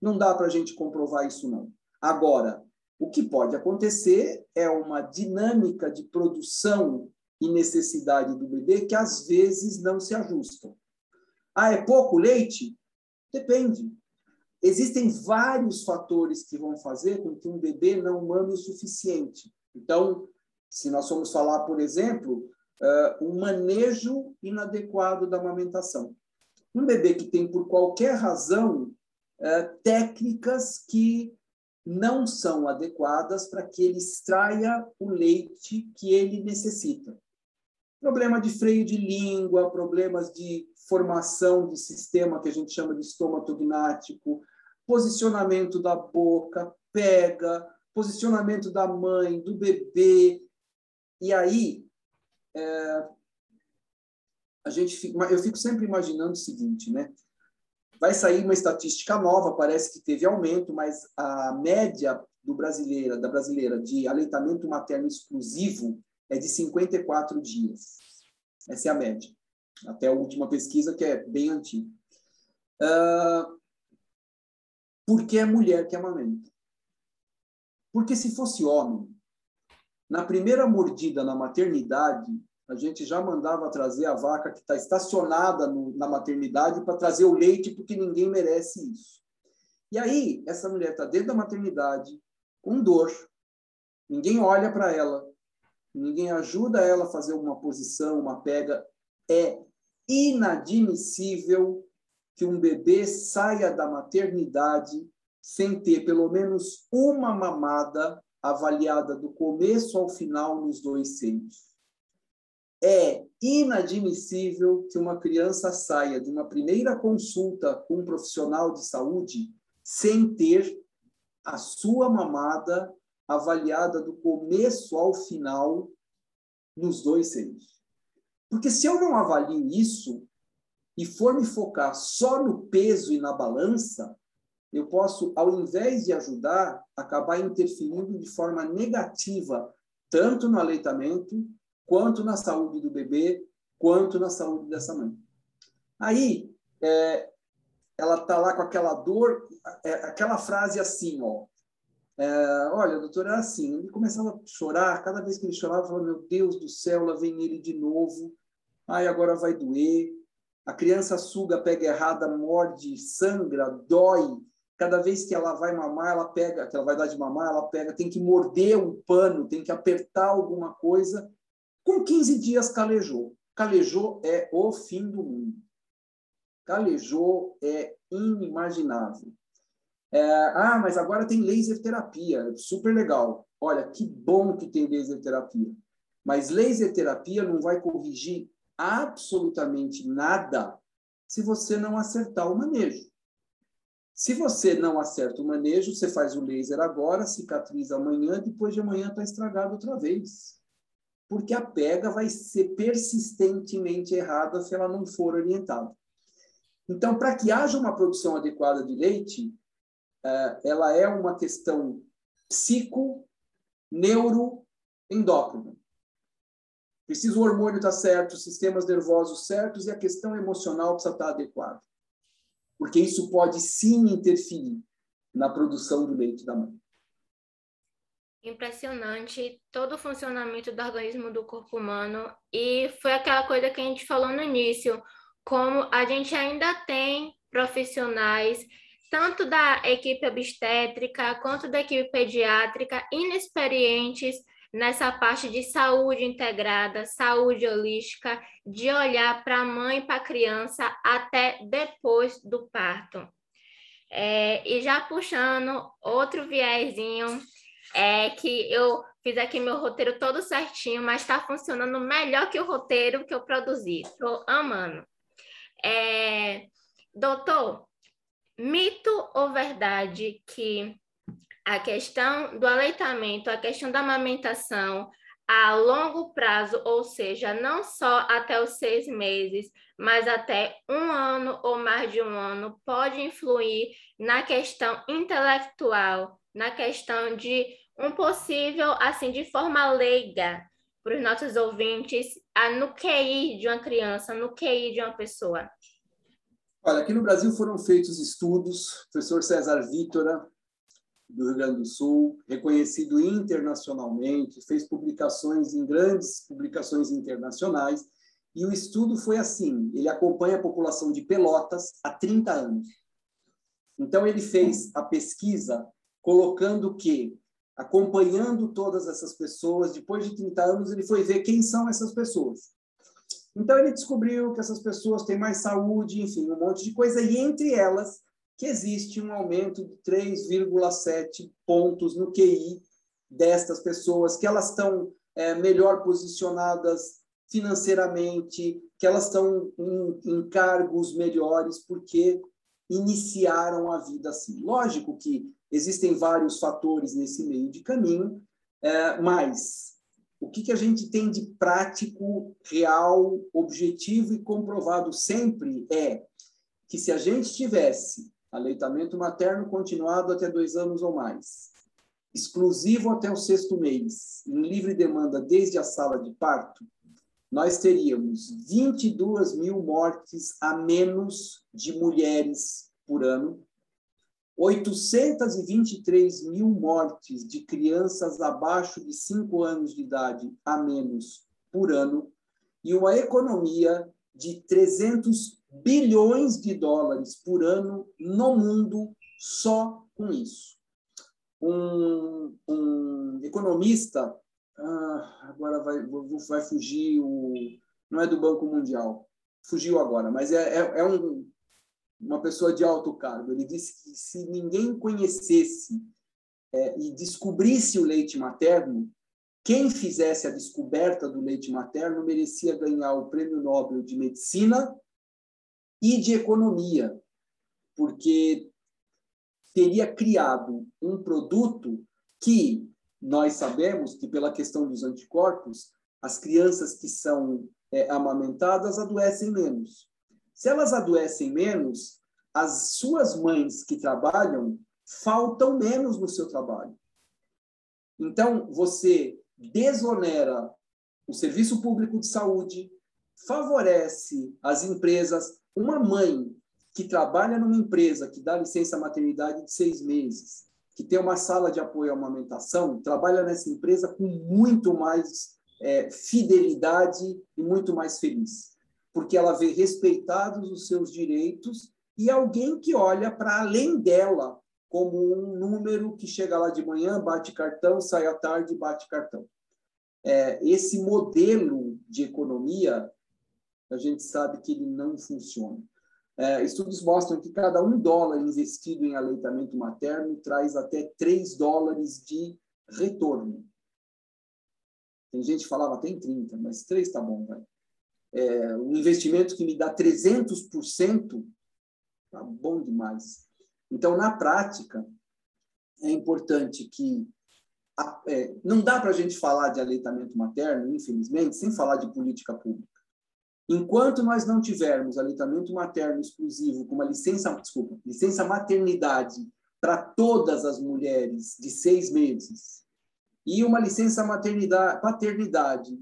não dá para a gente comprovar isso, não. Agora, o que pode acontecer é uma dinâmica de produção e necessidade do bebê que às vezes não se ajustam. Ah, é pouco leite? Depende. Existem vários fatores que vão fazer com que um bebê não mame o suficiente. Então, se nós formos falar, por exemplo, uh, um manejo inadequado da amamentação. Um bebê que tem, por qualquer razão, uh, técnicas que não são adequadas para que ele extraia o leite que ele necessita. Problema de freio de língua, problemas de formação de sistema que a gente chama de estomatognático, posicionamento da boca, pega, posicionamento da mãe, do bebê. E aí, é, a gente fica, eu fico sempre imaginando o seguinte, né? Vai sair uma estatística nova, parece que teve aumento, mas a média do brasileira, da brasileira de aleitamento materno exclusivo é de 54 dias. Essa é a média. Até a última pesquisa, que é bem antiga. Uh, porque é mulher que amamenta. Porque se fosse homem, na primeira mordida na maternidade, a gente já mandava trazer a vaca que está estacionada no, na maternidade para trazer o leite, porque ninguém merece isso. E aí, essa mulher está dentro da maternidade, com dor, ninguém olha para ela, ninguém ajuda ela a fazer uma posição, uma pega. É inadmissível que um bebê saia da maternidade sem ter pelo menos uma mamada avaliada do começo ao final nos dois seios. É inadmissível que uma criança saia de uma primeira consulta com um profissional de saúde sem ter a sua mamada avaliada do começo ao final nos dois seios. Porque se eu não avalio isso e for me focar só no peso e na balança, eu posso, ao invés de ajudar, acabar interferindo de forma negativa, tanto no aleitamento, quanto na saúde do bebê, quanto na saúde dessa mãe. Aí, é, ela está lá com aquela dor, é, aquela frase assim, ó. É, olha, doutor, era assim, ele começava a chorar, cada vez que ele chorava, eu falava, meu Deus do céu, lá vem ele de novo, ai, agora vai doer. A criança suga, pega errada, morde, sangra, dói, cada vez que ela vai mamar, ela pega, que ela vai dar de mamar, ela pega, tem que morder um pano, tem que apertar alguma coisa. Com 15 dias calejou. Calejou é o fim do mundo. Calejou é inimaginável. É, ah, mas agora tem laser terapia, super legal. Olha, que bom que tem laser terapia. Mas laser terapia não vai corrigir absolutamente nada se você não acertar o manejo. Se você não acerta o manejo, você faz o laser agora, cicatriza amanhã, depois de amanhã está estragado outra vez. Porque a pega vai ser persistentemente errada se ela não for orientada. Então, para que haja uma produção adequada de leite, ela é uma questão psico, neuro, endócrina. Precisa o hormônio estar certo, os sistemas nervosos certos e a questão emocional precisa estar adequada porque isso pode sim interferir na produção do leite da mãe. Impressionante todo o funcionamento do organismo do corpo humano e foi aquela coisa que a gente falou no início, como a gente ainda tem profissionais tanto da equipe obstétrica quanto da equipe pediátrica inexperientes nessa parte de saúde integrada, saúde holística, de olhar para a mãe e para a criança até depois do parto. É, e já puxando outro viezinho, é que eu fiz aqui meu roteiro todo certinho, mas está funcionando melhor que o roteiro que eu produzi. Estou amando. É, doutor, mito ou verdade que a questão do aleitamento, a questão da amamentação a longo prazo, ou seja, não só até os seis meses, mas até um ano ou mais de um ano, pode influir na questão intelectual, na questão de um possível, assim, de forma leiga, para os nossos ouvintes, a, no QI de uma criança, no QI de uma pessoa? Olha, aqui no Brasil foram feitos estudos, o professor César Vítora do Rio Grande do Sul, reconhecido internacionalmente, fez publicações em grandes publicações internacionais, e o estudo foi assim, ele acompanha a população de Pelotas há 30 anos. Então ele fez a pesquisa colocando que acompanhando todas essas pessoas. Depois de 30 anos, ele foi ver quem são essas pessoas. Então, ele descobriu que essas pessoas têm mais saúde, enfim, um monte de coisa, e entre elas, que existe um aumento de 3,7 pontos no QI destas pessoas, que elas estão é, melhor posicionadas financeiramente, que elas estão em, em cargos melhores, porque iniciaram a vida assim. Lógico que existem vários fatores nesse meio de caminho, é, mas o que, que a gente tem de prático, real, objetivo e comprovado sempre é que se a gente tivesse aleitamento materno continuado até dois anos ou mais, exclusivo até o sexto mês, em livre demanda desde a sala de parto, nós teríamos 22 mil mortes a menos de mulheres por ano, 823 mil mortes de crianças abaixo de 5 anos de idade a menos por ano, e uma economia de 300 bilhões de dólares por ano no mundo só com isso. Um, um economista ah, agora vai, vai fugir o. Não é do Banco Mundial, fugiu agora, mas é, é, é um, uma pessoa de alto cargo. Ele disse que se ninguém conhecesse é, e descobrisse o leite materno, quem fizesse a descoberta do leite materno merecia ganhar o Prêmio Nobel de Medicina e de Economia, porque teria criado um produto que nós sabemos que, pela questão dos anticorpos, as crianças que são é, amamentadas adoecem menos. Se elas adoecem menos, as suas mães que trabalham faltam menos no seu trabalho. Então, você desonera o serviço público de saúde, favorece as empresas. Uma mãe que trabalha numa empresa que dá licença maternidade de seis meses, que tem uma sala de apoio à amamentação, trabalha nessa empresa com muito mais é, fidelidade e muito mais feliz, porque ela vê respeitados os seus direitos e alguém que olha para além dela como um número que chega lá de manhã, bate cartão, sai à tarde, bate cartão. É, esse modelo de economia, a gente sabe que ele não funciona. É, estudos mostram que cada um dólar investido em aleitamento materno traz até 3 dólares de retorno. Tem gente que falava até em 30, mas 3 está bom, vai. É, um investimento que me dá 300%, tá bom demais. Então, na prática, é importante que é, não dá para a gente falar de aleitamento materno, infelizmente, sem falar de política pública. Enquanto nós não tivermos aleitamento materno exclusivo com uma licença, desculpa, licença maternidade para todas as mulheres de seis meses e uma licença maternidade, paternidade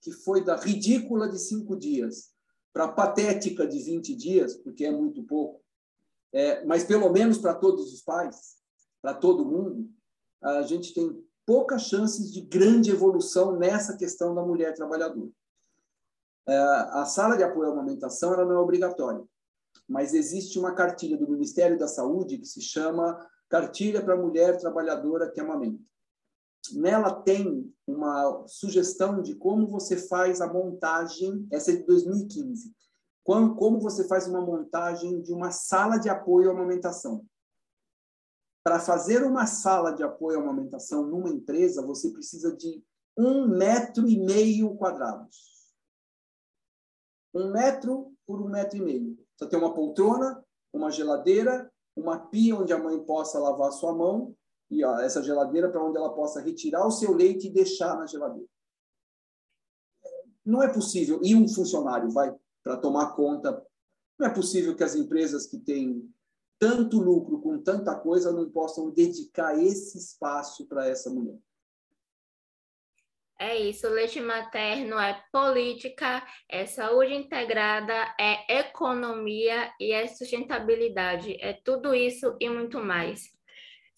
que foi da ridícula de cinco dias para patética de 20 dias, porque é muito pouco, é, mas pelo menos para todos os pais, para todo mundo, a gente tem poucas chances de grande evolução nessa questão da mulher trabalhadora. É, a sala de apoio à amamentação ela não é obrigatória, mas existe uma cartilha do Ministério da Saúde que se chama Cartilha para Mulher Trabalhadora que Amamenta. Nela tem uma sugestão de como você faz a montagem, essa é de 2015, como, como você faz uma montagem de uma sala de apoio à amamentação. Para fazer uma sala de apoio à amamentação numa empresa, você precisa de um metro e meio quadrados um metro por um metro e meio. Só tem uma poltrona, uma geladeira, uma pia onde a mãe possa lavar a sua mão e ó, essa geladeira para onde ela possa retirar o seu leite e deixar na geladeira. Não é possível. E um funcionário vai para tomar conta. Não é possível que as empresas que têm tanto lucro com tanta coisa não possam dedicar esse espaço para essa mulher. É isso, leite materno é política, é saúde integrada, é economia e é sustentabilidade. É tudo isso e muito mais.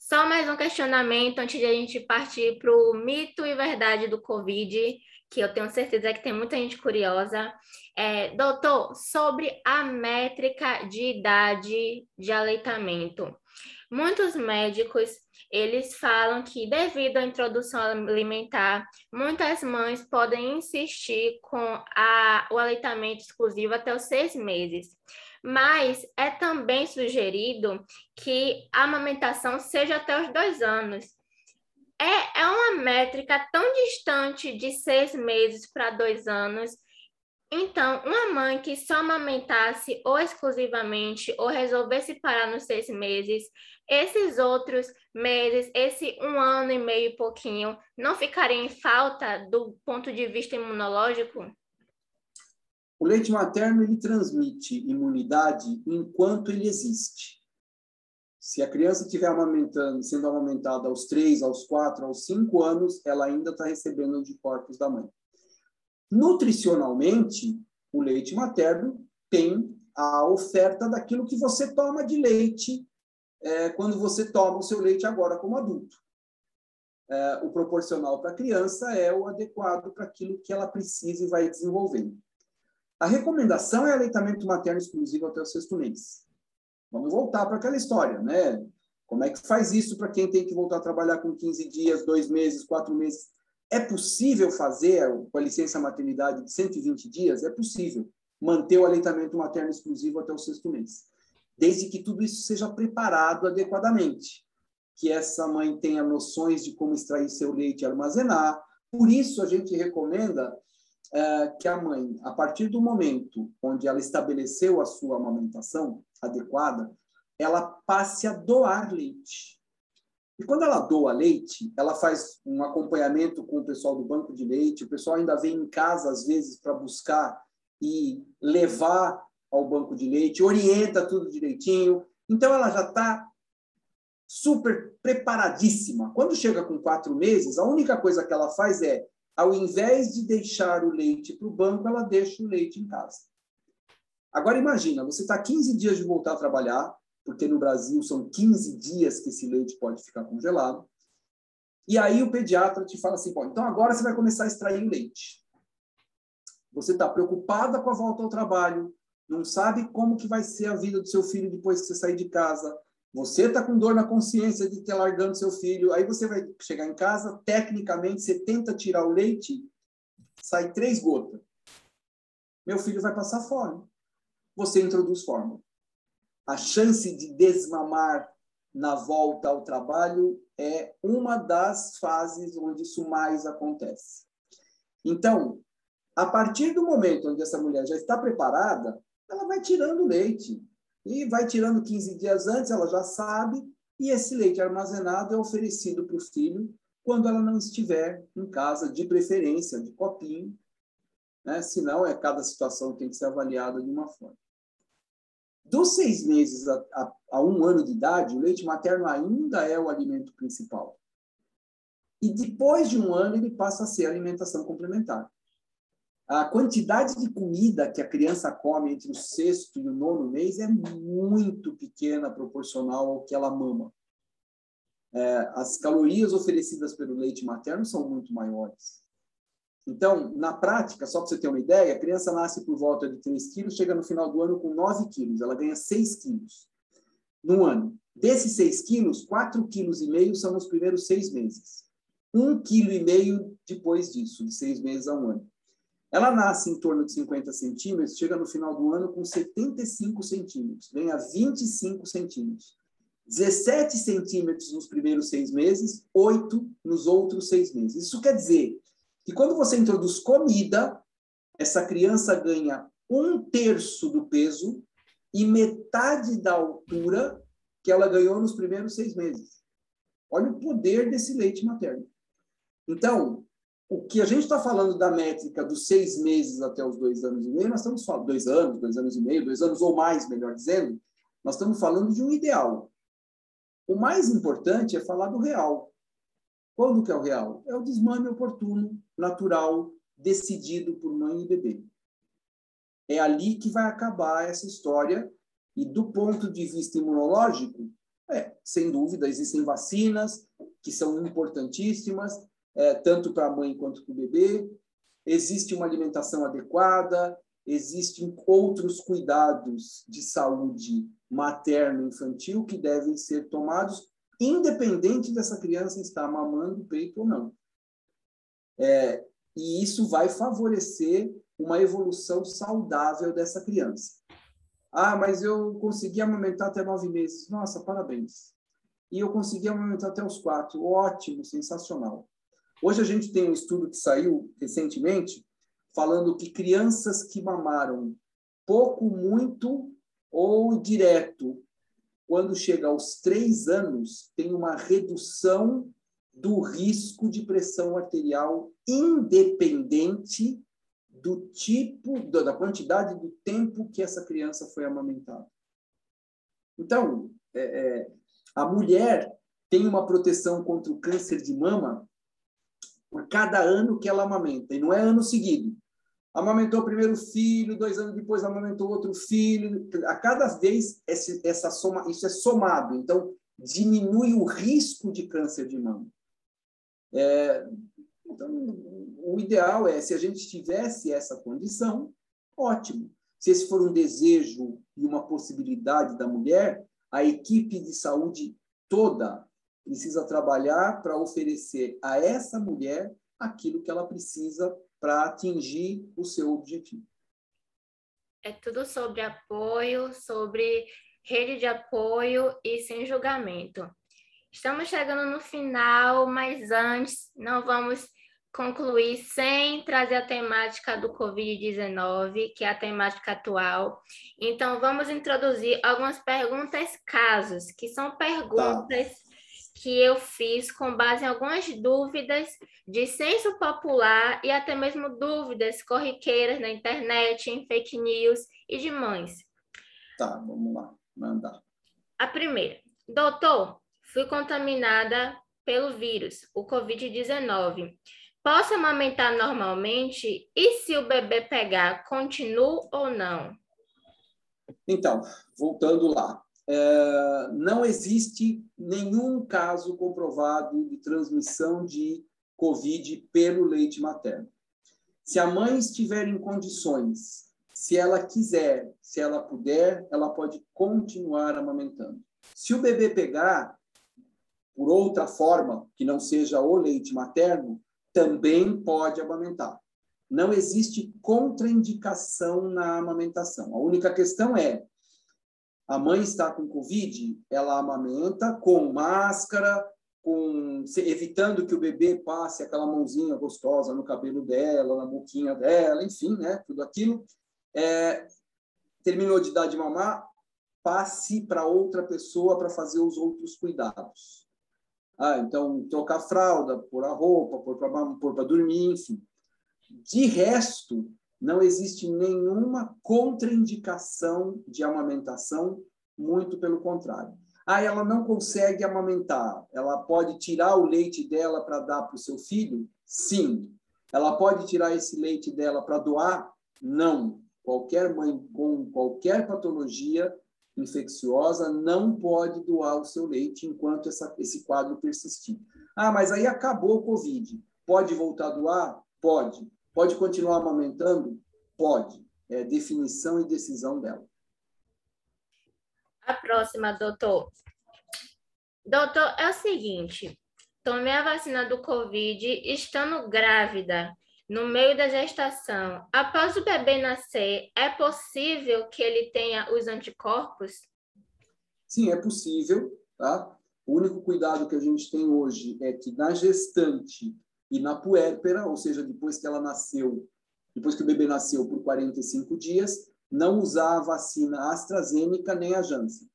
Só mais um questionamento antes de a gente partir para o mito e verdade do Covid, que eu tenho certeza que tem muita gente curiosa. É, doutor, sobre a métrica de idade de aleitamento. Muitos médicos, eles falam que devido à introdução alimentar, muitas mães podem insistir com a, o aleitamento exclusivo até os seis meses. Mas é também sugerido que a amamentação seja até os dois anos. É, é uma métrica tão distante de seis meses para dois anos então, uma mãe que só amamentasse ou exclusivamente ou resolvesse parar nos seis meses, esses outros meses, esse um ano e meio e pouquinho, não ficaria em falta do ponto de vista imunológico? O leite materno ele transmite imunidade enquanto ele existe. Se a criança estiver amamentando, sendo amamentada aos três, aos quatro, aos cinco anos, ela ainda está recebendo anticorpos da mãe. Nutricionalmente, o leite materno tem a oferta daquilo que você toma de leite é, quando você toma o seu leite agora como adulto. É, o proporcional para a criança é o adequado para aquilo que ela precisa e vai desenvolvendo. A recomendação é aleitamento materno exclusivo até o sexto mês. Vamos voltar para aquela história, né? Como é que faz isso para quem tem que voltar a trabalhar com 15 dias, dois meses, quatro meses? É possível fazer com a licença maternidade de 120 dias? É possível manter o aleitamento materno exclusivo até o sexto mês, desde que tudo isso seja preparado adequadamente, que essa mãe tenha noções de como extrair seu leite e armazenar. Por isso, a gente recomenda é, que a mãe, a partir do momento onde ela estabeleceu a sua amamentação adequada, ela passe a doar leite. E quando ela doa leite, ela faz um acompanhamento com o pessoal do banco de leite, o pessoal ainda vem em casa, às vezes, para buscar e levar ao banco de leite, orienta tudo direitinho. Então, ela já está super preparadíssima. Quando chega com quatro meses, a única coisa que ela faz é, ao invés de deixar o leite para o banco, ela deixa o leite em casa. Agora, imagina, você está 15 dias de voltar a trabalhar, porque no Brasil são 15 dias que esse leite pode ficar congelado. E aí o pediatra te fala assim, então agora você vai começar a extrair o leite. Você está preocupada com a volta ao trabalho, não sabe como que vai ser a vida do seu filho depois que você sair de casa. Você está com dor na consciência de ter largando seu filho. Aí você vai chegar em casa, tecnicamente você tenta tirar o leite, sai três gotas. Meu filho vai passar fome. Você introduz fórmula a chance de desmamar na volta ao trabalho é uma das fases onde isso mais acontece. Então, a partir do momento onde essa mulher já está preparada, ela vai tirando leite. E vai tirando 15 dias antes, ela já sabe, e esse leite armazenado é oferecido para o filho quando ela não estiver em casa, de preferência, de copinho. Né? Senão, é, cada situação tem que ser avaliada de uma forma. Dos seis meses a, a, a, um ano de idade, o leite materno ainda é o alimento principal. E depois de um ano, ele passa a ser alimentação complementar. A quantidade de comida que a criança come entre o sexto e o nono mês é muito pequena proporcional ao que ela mama. É, as calorias oferecidas pelo leite materno são muito maiores. Então, na prática, só para você ter uma ideia, a criança nasce por volta de 3 quilos, chega no final do ano com 9 quilos, ela ganha 6 quilos no ano. Desses 6 quilos, 4 quilos são nos primeiros seis meses. 1 quilo e meio depois disso, de seis meses a um ano. Ela nasce em torno de 50 centímetros, chega no final do ano com 75 centímetros, ganha 25 centímetros. 17 centímetros nos primeiros seis meses, 8 nos outros seis meses. Isso quer dizer que quando você introduz comida, essa criança ganha um terço do peso e metade da altura que ela ganhou nos primeiros seis meses. Olha o poder desse leite materno. Então, o que a gente está falando da métrica dos seis meses até os dois anos e meio, nós estamos falando dois anos, dois anos e meio, dois anos ou mais, melhor dizendo, nós estamos falando de um ideal. O mais importante é falar do real. Quando que é o real? É o desmame oportuno, natural, decidido por mãe e bebê. É ali que vai acabar essa história. E do ponto de vista imunológico, é, sem dúvida, existem vacinas que são importantíssimas, é, tanto para a mãe quanto para o bebê. Existe uma alimentação adequada, existem outros cuidados de saúde materno-infantil que devem ser tomados, independente dessa criança estar mamando o peito ou não. É, e isso vai favorecer uma evolução saudável dessa criança. Ah, mas eu consegui amamentar até nove meses. Nossa, parabéns. E eu consegui amamentar até os quatro. Ótimo, sensacional. Hoje a gente tem um estudo que saiu recentemente falando que crianças que mamaram pouco, muito ou direto, quando chega aos três anos, tem uma redução do risco de pressão arterial independente do tipo, da quantidade do tempo que essa criança foi amamentada. Então, é, é, a mulher tem uma proteção contra o câncer de mama por cada ano que ela amamenta, e não é ano seguido. Amamentou o primeiro filho, dois anos depois amamentou outro filho. A cada vez esse, essa soma, isso é somado, então diminui o risco de câncer de mama. É, então, o ideal é, se a gente tivesse essa condição, ótimo. Se esse for um desejo e uma possibilidade da mulher, a equipe de saúde toda precisa trabalhar para oferecer a essa mulher aquilo que ela precisa para atingir o seu objetivo. É tudo sobre apoio, sobre rede de apoio e sem julgamento. Estamos chegando no final, mas antes não vamos concluir sem trazer a temática do Covid-19, que é a temática atual. Então, vamos introduzir algumas perguntas casos, que são perguntas tá. Que eu fiz com base em algumas dúvidas de senso popular e até mesmo dúvidas corriqueiras na internet, em fake news e de mães. Tá, vamos lá, mandar. A primeira. Doutor, fui contaminada pelo vírus, o Covid-19 posso amamentar normalmente e se o bebê pegar, continuo ou não? Então, voltando lá, não existe nenhum caso comprovado de transmissão de Covid pelo leite materno. Se a mãe estiver em condições, se ela quiser, se ela puder, ela pode continuar amamentando. Se o bebê pegar por outra forma, que não seja o leite materno, também pode amamentar. Não existe contraindicação na amamentação. A única questão é: a mãe está com Covid, ela amamenta com máscara, com evitando que o bebê passe aquela mãozinha gostosa no cabelo dela, na boquinha dela, enfim, né? Tudo aquilo. É, terminou de dar de mamar, passe para outra pessoa para fazer os outros cuidados. Ah, então, trocar fralda, pôr a roupa, pôr para dormir, enfim. De resto, não existe nenhuma contraindicação de amamentação, muito pelo contrário. Ah, ela não consegue amamentar, ela pode tirar o leite dela para dar para o seu filho? Sim. Ela pode tirar esse leite dela para doar? Não. Qualquer mãe com qualquer patologia infecciosa não pode doar o seu leite enquanto essa, esse quadro persistir. Ah, mas aí acabou o Covid. Pode voltar a doar? Pode. Pode continuar amamentando? Pode. É definição e decisão dela. A próxima, doutor. Doutor, é o seguinte: tomei a vacina do Covid estando grávida no meio da gestação, após o bebê nascer, é possível que ele tenha os anticorpos? Sim, é possível, tá? O único cuidado que a gente tem hoje é que na gestante e na puérpera, ou seja, depois que ela nasceu, depois que o bebê nasceu por 45 dias, não usar a vacina AstraZeneca nem a Janssen.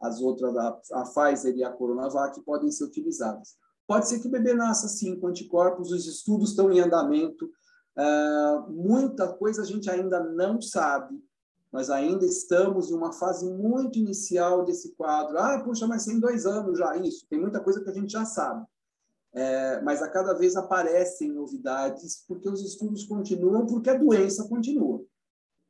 As outras, a, a Pfizer e a Coronavac, podem ser utilizadas. Pode ser que o bebê nasça sim com anticorpos, os estudos estão em andamento, uh, muita coisa a gente ainda não sabe, mas ainda estamos em uma fase muito inicial desse quadro. Ah, puxa, mas tem dois anos já isso. Tem muita coisa que a gente já sabe. É, mas a cada vez aparecem novidades porque os estudos continuam, porque a doença continua.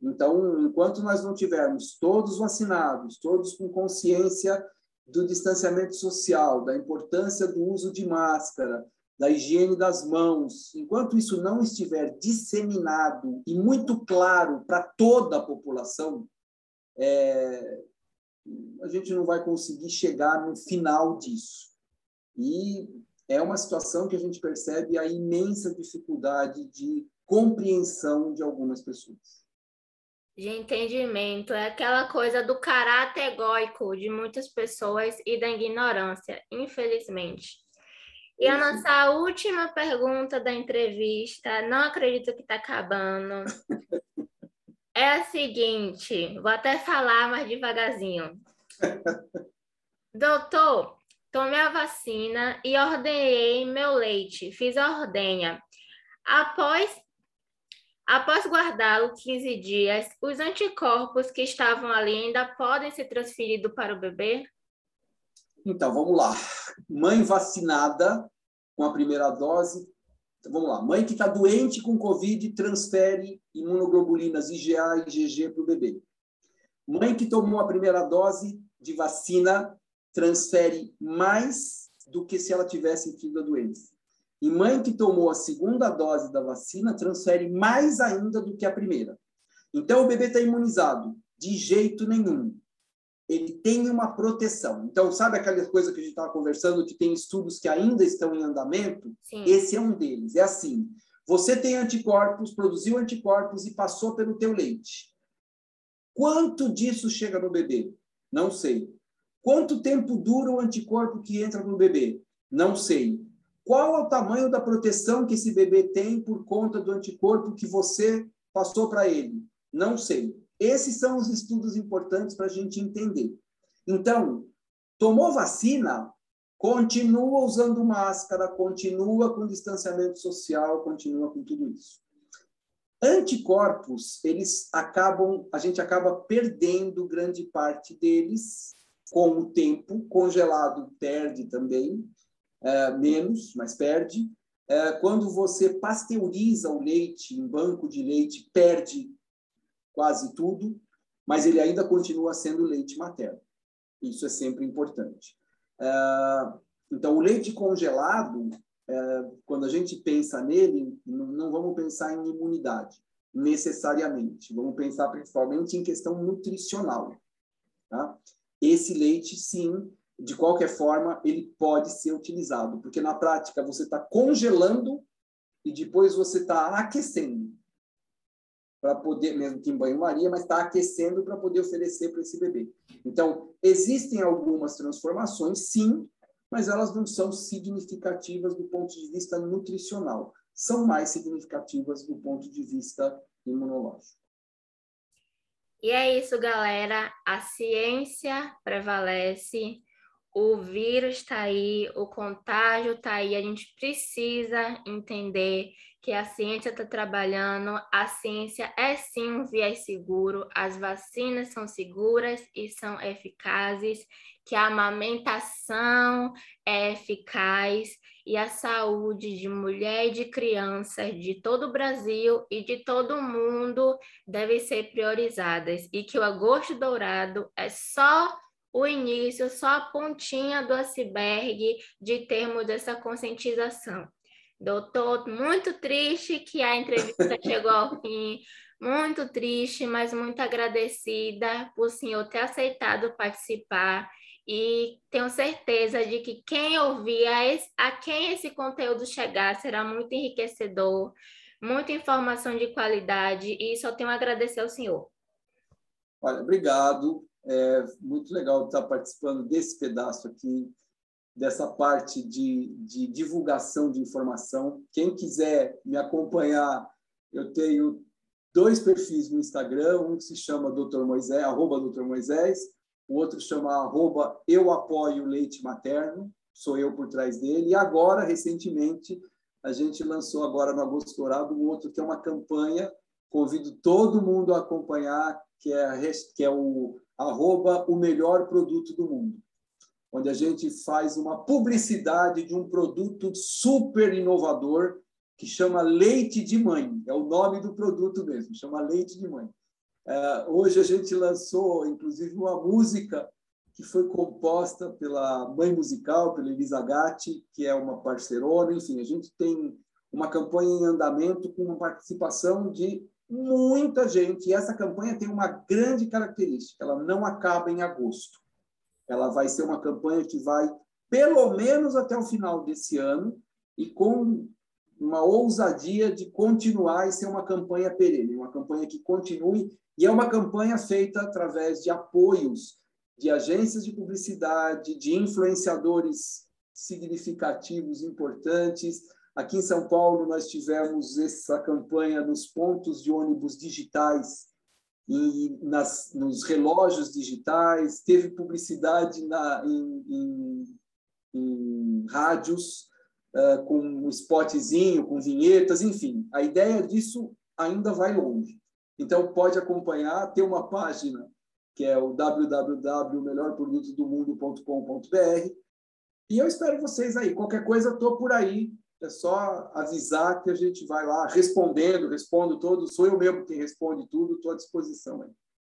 Então, enquanto nós não tivermos todos vacinados, todos com consciência do distanciamento social, da importância do uso de máscara, da higiene das mãos, enquanto isso não estiver disseminado e muito claro para toda a população, é, a gente não vai conseguir chegar no final disso. E é uma situação que a gente percebe a imensa dificuldade de compreensão de algumas pessoas. De entendimento, é aquela coisa do caráter egóico de muitas pessoas e da ignorância, infelizmente. E a nossa última pergunta da entrevista, não acredito que está acabando, é a seguinte: vou até falar mais devagarzinho. Doutor, tomei a vacina e ordenei meu leite, fiz a ordenha. Após, após guardá-lo 15 dias, os anticorpos que estavam ali ainda podem ser transferidos para o bebê? Então, vamos lá. Mãe vacinada com a primeira dose. Então, vamos lá. Mãe que está doente com Covid transfere imunoglobulinas IgA e IgG para o bebê. Mãe que tomou a primeira dose de vacina transfere mais do que se ela tivesse tido a doença. E mãe que tomou a segunda dose da vacina transfere mais ainda do que a primeira. Então, o bebê está imunizado? De jeito nenhum ele tem uma proteção. Então, sabe aquela coisa que a gente estava conversando, que tem estudos que ainda estão em andamento? Sim. Esse é um deles. É assim, você tem anticorpos, produziu anticorpos e passou pelo teu leite. Quanto disso chega no bebê? Não sei. Quanto tempo dura o anticorpo que entra no bebê? Não sei. Qual é o tamanho da proteção que esse bebê tem por conta do anticorpo que você passou para ele? Não sei. Esses são os estudos importantes para a gente entender. Então, tomou vacina, continua usando máscara, continua com distanciamento social, continua com tudo isso. Anticorpos, eles acabam, a gente acaba perdendo grande parte deles com o tempo. Congelado perde também, é, menos, mas perde. É, quando você pasteuriza o leite em banco de leite, perde quase tudo, mas ele ainda continua sendo leite materno. Isso é sempre importante. É, então, o leite congelado, é, quando a gente pensa nele, não vamos pensar em imunidade, necessariamente. Vamos pensar principalmente em questão nutricional. Tá? Esse leite, sim, de qualquer forma, ele pode ser utilizado, porque na prática você está congelando e depois você está aquecendo para poder, mesmo que em banho-maria, mas está aquecendo para poder oferecer para esse bebê. Então, existem algumas transformações, sim, mas elas não são significativas do ponto de vista nutricional. São mais significativas do ponto de vista imunológico. E é isso, galera. A ciência prevalece o vírus está aí, o contágio está aí, a gente precisa entender que a ciência está trabalhando, a ciência é sim um viés seguro, as vacinas são seguras e são eficazes, que a amamentação é eficaz e a saúde de mulher e de crianças de todo o Brasil e de todo o mundo deve ser priorizadas e que o agosto dourado é só o início, só a pontinha do iceberg de termos dessa conscientização. Doutor, muito triste que a entrevista chegou ao fim, muito triste, mas muito agradecida por o senhor ter aceitado participar e tenho certeza de que quem ouvir, a quem esse conteúdo chegar, será muito enriquecedor, muita informação de qualidade e só tenho a agradecer ao senhor. Olha, obrigado. É muito legal estar participando desse pedaço aqui, dessa parte de, de divulgação de informação. Quem quiser me acompanhar, eu tenho dois perfis no Instagram, um se chama Dr. Moisés, arroba Dr. Moisés, o outro chama arroba Eu Apoio Leite Materno, sou eu por trás dele, e agora, recentemente, a gente lançou agora no Agosto Dourado um outro que é uma campanha, convido todo mundo a acompanhar, que é, que é o arroba o melhor produto do mundo, onde a gente faz uma publicidade de um produto super inovador que chama Leite de Mãe. É o nome do produto mesmo, chama Leite de Mãe. É, hoje a gente lançou, inclusive, uma música que foi composta pela mãe musical, pela Elisa Gatti, que é uma parceirona. Enfim, a gente tem uma campanha em andamento com uma participação de muita gente. E essa campanha tem uma grande característica: ela não acaba em agosto. Ela vai ser uma campanha que vai pelo menos até o final desse ano e com uma ousadia de continuar e ser uma campanha perene, uma campanha que continue e é uma campanha feita através de apoios de agências de publicidade, de influenciadores significativos, importantes. Aqui em São Paulo, nós tivemos essa campanha nos pontos de ônibus digitais e nas, nos relógios digitais, teve publicidade na, em, em, em rádios, uh, com um spotzinho, com vinhetas, enfim. A ideia disso ainda vai longe. Então, pode acompanhar, tem uma página que é o www.melhorprodutodomundo.com.br. E eu espero vocês aí. Qualquer coisa, estou por aí. É só avisar que a gente vai lá respondendo, respondo todos. Sou eu mesmo quem responde tudo, estou à disposição aí.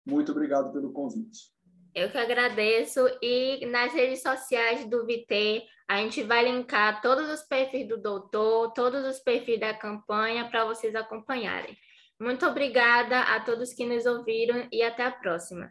Muito obrigado pelo convite. Eu que agradeço. E nas redes sociais do VT, a gente vai linkar todos os perfis do doutor, todos os perfis da campanha para vocês acompanharem. Muito obrigada a todos que nos ouviram e até a próxima.